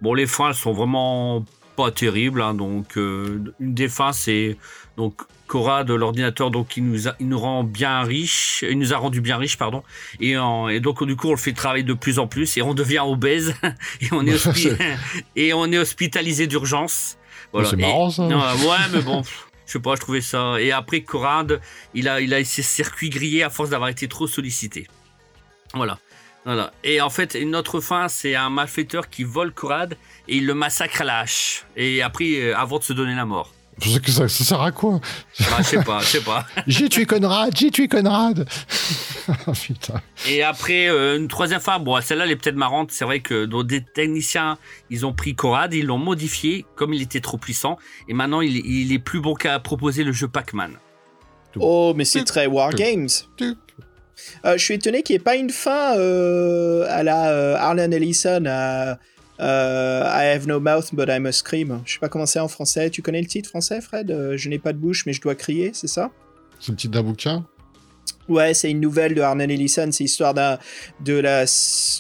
Bon, les fins, elles sont vraiment pas terribles. hein, donc, euh, une des fins, c'est donc Cora de l'ordinateur, donc il nous, a, il nous rend bien riche, il nous a rendu bien riche, pardon. Et, en- et donc, du coup, on le fait travailler de plus en plus et on devient obèse *laughs* et on est, *laughs* hospi- et on est hospitalisé d'urgence. Voilà. C'est marrant, ça. non, ouais, mais bon, je sais pas, je trouvais ça. Et après, Corrad, il a, il a ses circuits grillés à force d'avoir été trop sollicité. Voilà. Voilà. Et en fait, une autre fin, c'est un malfaiteur qui vole Corrad et il le massacre à la hache. Et après, euh, avant de se donner la mort. Je sais que ça, ça sert à quoi Bah, je sais pas, je sais pas. *laughs* J'ai tué Conrad, j'ai tué Conrad *laughs* Putain. Et après, euh, une troisième fin, bon, celle-là, elle est peut-être marrante. C'est vrai que des techniciens, ils ont pris Corrad, ils l'ont modifié comme il était trop puissant. Et maintenant, il, il est plus bon qu'à proposer le jeu Pac-Man. Oh, mais c'est très Wargames. Euh, je suis étonné qu'il n'y ait pas une fin euh, à la euh, Arlen Ellison à euh, I have no mouth but I must scream. Je sais pas comment c'est en français. Tu connais le titre français, Fred? Euh, Je n'ai pas de bouche mais je dois crier, c'est ça? C'est le titre d'un bouquin Ouais, c'est une nouvelle de Arlen Ellison. C'est l'histoire de la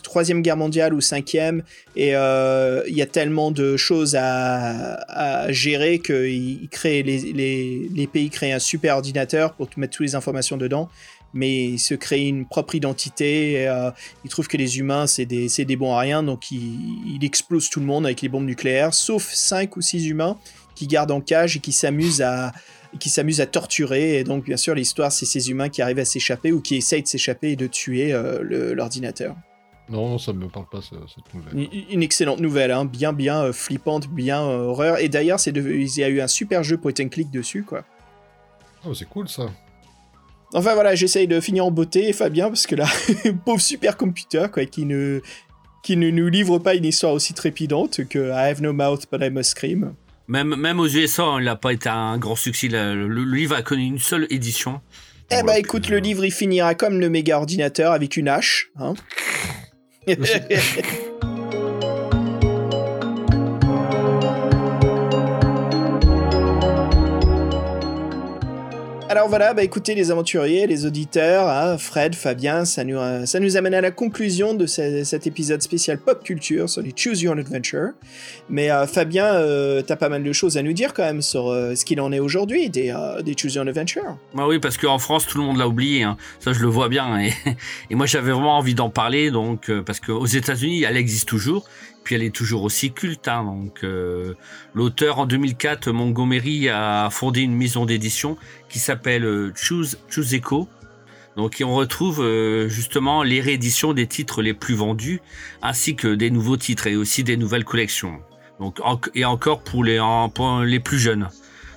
troisième guerre mondiale ou cinquième. Et euh, il y a tellement de choses à, à gérer il crée les, les, les pays créent un super ordinateur pour mettre toutes les informations dedans. Mais il se crée une propre identité. Et, euh, il trouve que les humains c'est des, des bons à rien, donc il, il explose tout le monde avec les bombes nucléaires, sauf cinq ou six humains qui gardent en cage et qui s'amusent à qui s'amusent à torturer. Et donc, bien sûr, l'histoire, c'est ces humains qui arrivent à s'échapper ou qui essayent de s'échapper et de tuer euh, l'ordinateur. Non, non, ça me parle pas, ce- cette nouvelle. Une, une excellente nouvelle, hein, bien, bien euh, flippante, bien euh, horreur. Et d'ailleurs, c'est de- il y a eu un super jeu point and click dessus, quoi. Oh, c'est cool, ça. Enfin voilà, j'essaye de finir en beauté, Fabien, parce que là, *laughs* pauvre supercomputer, quoi, qui ne, qui ne nous livre pas une histoire aussi trépidante que I have no mouth but I must scream. Même, même aux USA, hein, il n'a pas été un grand succès. Le, le- le livre a connu une seule édition. Eh Voilà, bah écoute, le livre il finira comme le méga ordinateur avec une hache. Hein *laughs* *laughs* Alors voilà, bah écoutez les aventuriers, les auditeurs, hein, Fred, Fabien, ça nous, euh, ça nous amène à la conclusion de ce- cet épisode spécial pop culture sur les Choose Your Adventure. Mais euh, Fabien, euh, t'as pas mal de choses à nous dire quand même sur ce qu'il en est aujourd'hui des, Choose Your Adventure. Bah oui, parce qu'en France, tout le monde l'a oublié. hein. Ça, je le vois bien. Et, *laughs* et moi, j'avais vraiment envie d'en parler. Donc, parce qu'aux États-Unis, elle existe toujours. Puis, elle est toujours aussi culte. hein. donc, euh, l'auteur en 2004, Montgomery, a fondé une maison d'édition qui s'appelle euh, Choose Choose Echo. Donc, on retrouve euh, justement les rééditions des titres les plus vendus, ainsi que des nouveaux titres et aussi des nouvelles collections. Donc, et encore pour les, les plus jeunes.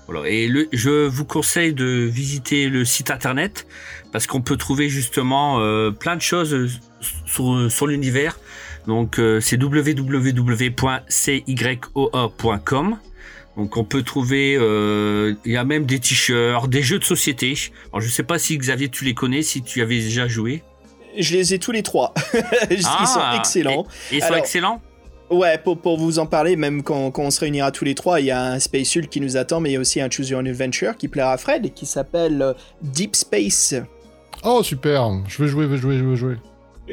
Voilà. Et je vous conseille de visiter le site internet parce qu'on peut trouver justement plein de choses sur l'univers. Donc euh, c'est www.cyoa.com. Donc on peut trouver, euh, il y a même des t-shirts, des jeux de société. Alors je sais pas si Xavier tu les connais, si tu avais déjà joué. Je les ai tous les trois. *laughs* Ils sont Ah, excellents. Et ils sont Alors- excellents? Ouais, pour, pour vous en parler, même quand, quand on se réunira tous les trois, il y a un Space Hulk qui nous attend, mais il y a aussi un Choose Your Own Adventure qui plaira à Fred et qui s'appelle euh, Deep Space. Oh, super Je vais jouer, je vais jouer, je vais jouer.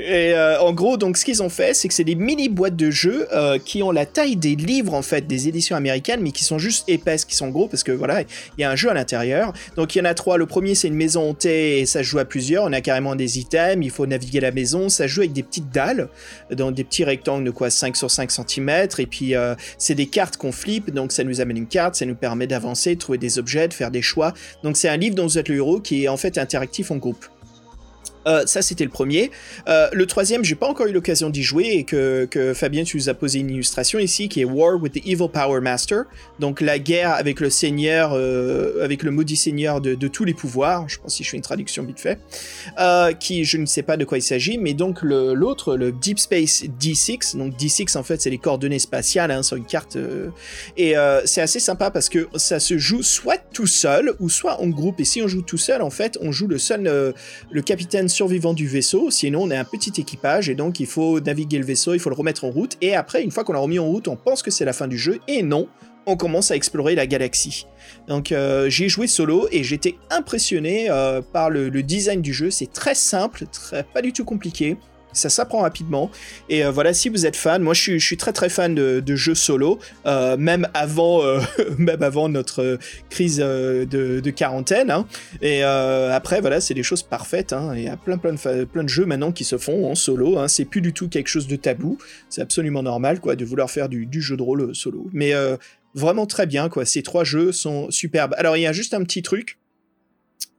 Et euh, en gros, donc, ce qu'ils ont fait, c'est que c'est des mini boîtes de jeux euh, qui ont la taille des livres en fait des éditions américaines, mais qui sont juste épaisses, qui sont gros parce que voilà, il y a un jeu à l'intérieur. Donc il y en a trois. Le premier, c'est une maison hantée et ça se joue à plusieurs. On a carrément des items. Il faut naviguer la maison. Ça joue avec des petites dalles, dans des petits rectangles de quoi 5 sur 5 cm. Et puis euh, c'est des cartes qu'on flippe. Donc ça nous amène une carte, ça nous permet d'avancer, de trouver des objets, de faire des choix. Donc c'est un livre dont vous êtes le héros qui est en fait interactif en groupe. Euh, ça, c'était le premier. Euh, le troisième, j'ai pas encore eu l'occasion d'y jouer et que, Fabien, tu nous as posé une illustration ici qui est War with the Evil Power Master. Donc la guerre avec le seigneur, euh, avec le maudit seigneur de, tous les pouvoirs. Je pense si je fais une traduction vite fait. Qui, je ne sais pas de quoi il s'agit, mais donc l'autre, le, Deep Space D6. Donc D6, en fait, c'est les coordonnées spatiales hein, sur une carte. et c'est assez sympa parce que ça se joue soit tout seul ou soit en groupe. Et si on joue tout seul, en fait, on joue le seul, le capitaine survivant du vaisseau. Sinon, on est un petit équipage et donc il faut naviguer le vaisseau, il faut le remettre en route. Et après, une fois qu'on l'a remis en route, on pense que c'est la fin du jeu. Et non, on commence à explorer la galaxie. Donc euh, j'ai joué solo et j'étais impressionné euh, par le, le design du jeu. C'est très simple, très, pas du tout compliqué. Ça s'apprend rapidement. Et euh, voilà, si vous êtes fan, moi je suis, très très fan de, jeux solo, euh, même, avant, euh, *laughs* même avant notre crise de, quarantaine. hein. Et après, voilà, c'est des choses parfaites. hein. Il y a plein, plein, de, jeux maintenant qui se font en solo. hein. C'est plus du tout quelque chose de tabou. C'est absolument normal de vouloir faire du, jeu de rôle solo. Mais vraiment très bien. Ces trois jeux sont superbes. Alors, il y a juste un petit truc.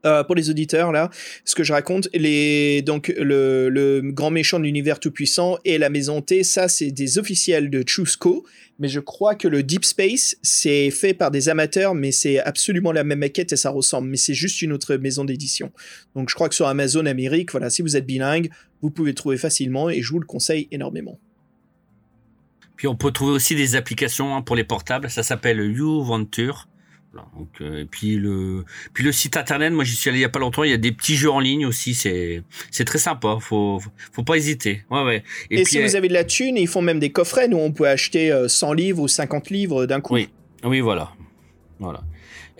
Euh, pour les auditeurs là, ce que je raconte, les donc le, grand méchant de l'univers tout puissant et la maison T, ça c'est des officiels de Chusco, mais je crois que le Deep Space c'est fait par des amateurs, mais c'est absolument la même maquette et ça ressemble, mais c'est juste une autre maison d'édition. Donc je crois que sur Amazon Amérique, voilà, si vous êtes bilingue, vous pouvez trouver facilement et je vous le conseille énormément. Puis on peut trouver aussi des applications hein, pour les portables. Ça s'appelle YouVenture. Voilà, donc, euh, et puis le, puis le site internet, moi j'y suis allé il y a pas longtemps. Il y a des petits jeux en ligne aussi. C'est, c'est très sympa. Faut, faut pas hésiter. Ouais, ouais. Et, puis, si vous euh, avez de la thune, ils font même des coffrets, nous on peut acheter euh, 100 livres ou 50 livres d'un coup. Oui. Oui, voilà. Voilà.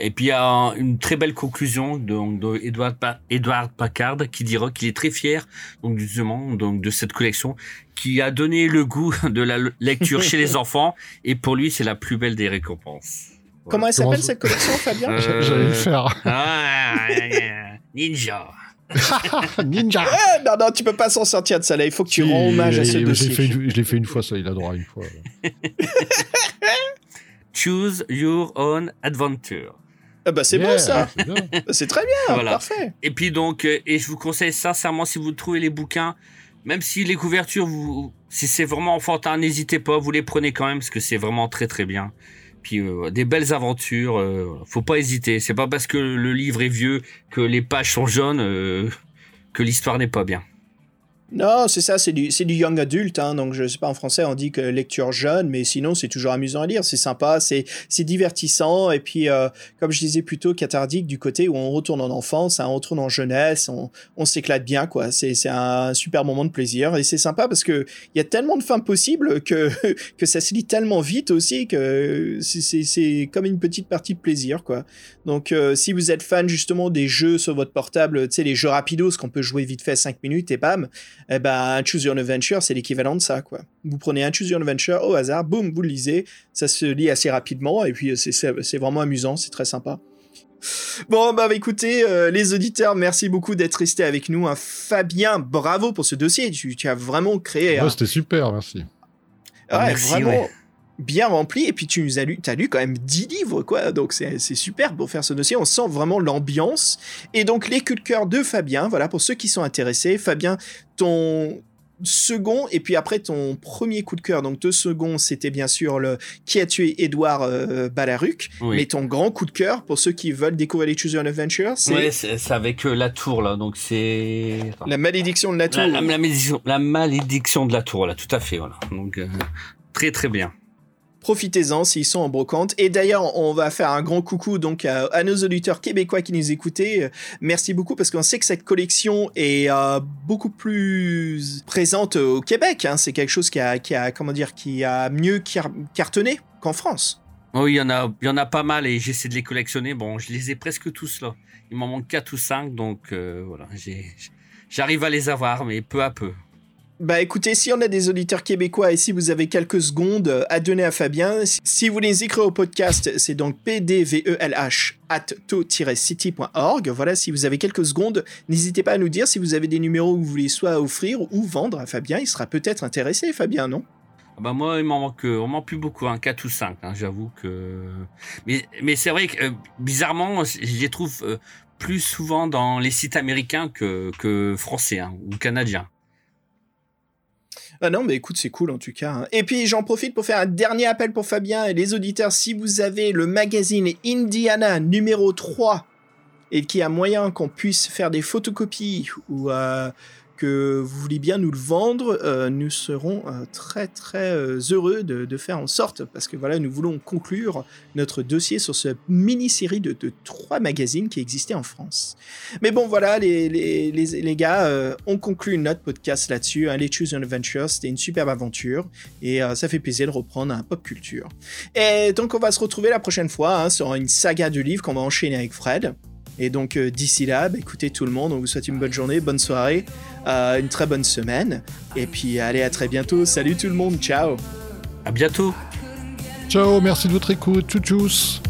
Et puis il y a un- une très belle conclusion de, de Edward, Pa- Edward Packard qui dira qu'il est très fier donc justement donc de cette collection qui a donné le goût *laughs* de la le- lecture chez les *laughs* enfants et pour lui c'est la plus belle des récompenses. Comment elle s'appelle cette collection, Fabien Euh, J'allais le faire. ah, ninja. *laughs* Ninja Ah, *laughs* non, non, tu peux pas s'en sortir de ça là. Il faut que tu Si, rends hommage à ce dossier. fait Je l'ai fait une fois, ça, il a droit à une fois. *laughs* Choose your own adventure. Ah bah c'est Yeah, bon ça. c'est bien. C'est très bien. Voilà. Parfait. Et puis donc, euh, et je vous conseille sincèrement, si vous trouvez les bouquins, même si les couvertures, vous, si c'est vraiment enfantin, n'hésitez pas, vous les prenez quand même parce que c'est vraiment très très bien. Euh, des belles aventures, euh, faut pas hésiter. C'est pas parce que le livre est vieux que les pages sont jaunes euh, que l'histoire n'est pas bien. Non, c'est ça, c'est du, du young adult, hein, donc je sais pas en français on dit que lecture jeune, mais sinon c'est toujours amusant à lire, c'est sympa, c'est, divertissant, et puis euh, comme je disais plutôt cathardique du côté où on retourne en enfance, hein, on retourne en jeunesse, on, on s'éclate bien, quoi, c'est, un super moment de plaisir, et c'est sympa parce que il y a tellement de fins possibles que, *laughs* que ça se lit tellement vite aussi que c'est comme une petite partie de plaisir, quoi. Donc euh, si vous êtes fan justement des jeux sur votre portable, tu sais, les jeux rapidos qu'on peut jouer vite fait 5 minutes et bam, eh ben, un Choose Your Adventure, c'est l'équivalent de ça, quoi. Vous prenez un Choose Your Adventure au hasard, boum, vous le lisez, ça se lit assez rapidement, et puis euh, c'est- vraiment amusant, c'est très sympa. Bon, bah écoutez, euh, les auditeurs, merci beaucoup d'être restés avec nous. hein. Fabien, bravo pour ce dossier, tu, tu as vraiment créé un, C'était super, merci. Ah, Ouais, merci, vraiment ouais. Bien rempli. Et puis tu nous as lu, as lu quand même 10 livres, quoi. Donc c'est super pour faire ce dossier. On sent vraiment l'ambiance. Et donc les coups de cœur de Fabien, voilà, pour ceux qui sont intéressés. Fabien, ton second et puis après ton premier coup de cœur. Donc deux seconds, c'était bien sûr le qui a tué Edouard euh, Balaruc. Oui. Mais ton grand coup de cœur pour ceux qui veulent découvrir les Choose Your Adventure, c'est Ouais, c'est c'est avec euh, la tour là, donc c'est la malédiction de la tour. la, la- la malédiction, la malédiction de la tour là, tout à fait, voilà. Donc euh, très très bien. Profitez-en s'ils sont en brocante. Et d'ailleurs, on va faire un grand coucou donc à, nos auditeurs québécois qui nous écoutaient. Merci beaucoup parce qu'on sait que cette collection est euh, beaucoup plus présente au Québec. hein. C'est quelque chose qui a, a, comment dire, qui a mieux car- cartonné qu'en France. Oui, il y en a, y en a pas mal et j'essaie de les collectionner. Bon, je les ai presque tous là. Il m'en manque quatre ou cinq, donc euh, voilà, j'arrive à les avoir, mais peu à peu. Bah écoutez, si on a des auditeurs québécois et si vous avez quelques secondes à donner à Fabien, si vous les écrivez au podcast, c'est donc pdvelh at to-city.org. Voilà, si vous avez quelques secondes, n'hésitez pas à nous dire si vous avez des numéros que vous voulez soit offrir ou vendre à Fabien. Il sera peut-être intéressé, Fabien, non? Ah Bah moi, il m'en manque, on m'en plus beaucoup, un 4 ou 5, hein, j'avoue que. Mais, mais c'est vrai que euh, bizarrement, je les trouve euh, plus souvent dans les sites américains que, que français hein, ou canadiens. Ah non, mais écoute, c'est cool en tout cas. hein. Et puis j'en profite pour faire un dernier appel pour Fabien et les auditeurs. Si vous avez le magazine Indiana numéro 3 et qu'il y a moyen qu'on puisse faire des photocopies ou euh, que vous voulez bien nous le vendre, euh, nous serons euh, très très euh, heureux de, faire en sorte, parce que voilà, nous voulons conclure notre dossier sur ce mini-série de, trois magazines qui existaient en France. Mais bon, voilà, les, les, les, les gars, euh, on conclut notre podcast là-dessus. Hein, les Choose Your Adventure, c'était une superbe aventure et ça fait plaisir de reprendre un pop culture. Et donc, on va se retrouver la prochaine fois hein, sur une saga de livres qu'on va enchaîner avec Fred. Et donc, euh, d'ici là, bah, écoutez tout le monde, on vous souhaite une bonne journée, bonne soirée, euh, une très bonne semaine. Et puis, allez, à très bientôt. Salut tout le monde, ciao! À bientôt. Ciao, merci de votre écoute. Tchou tchous.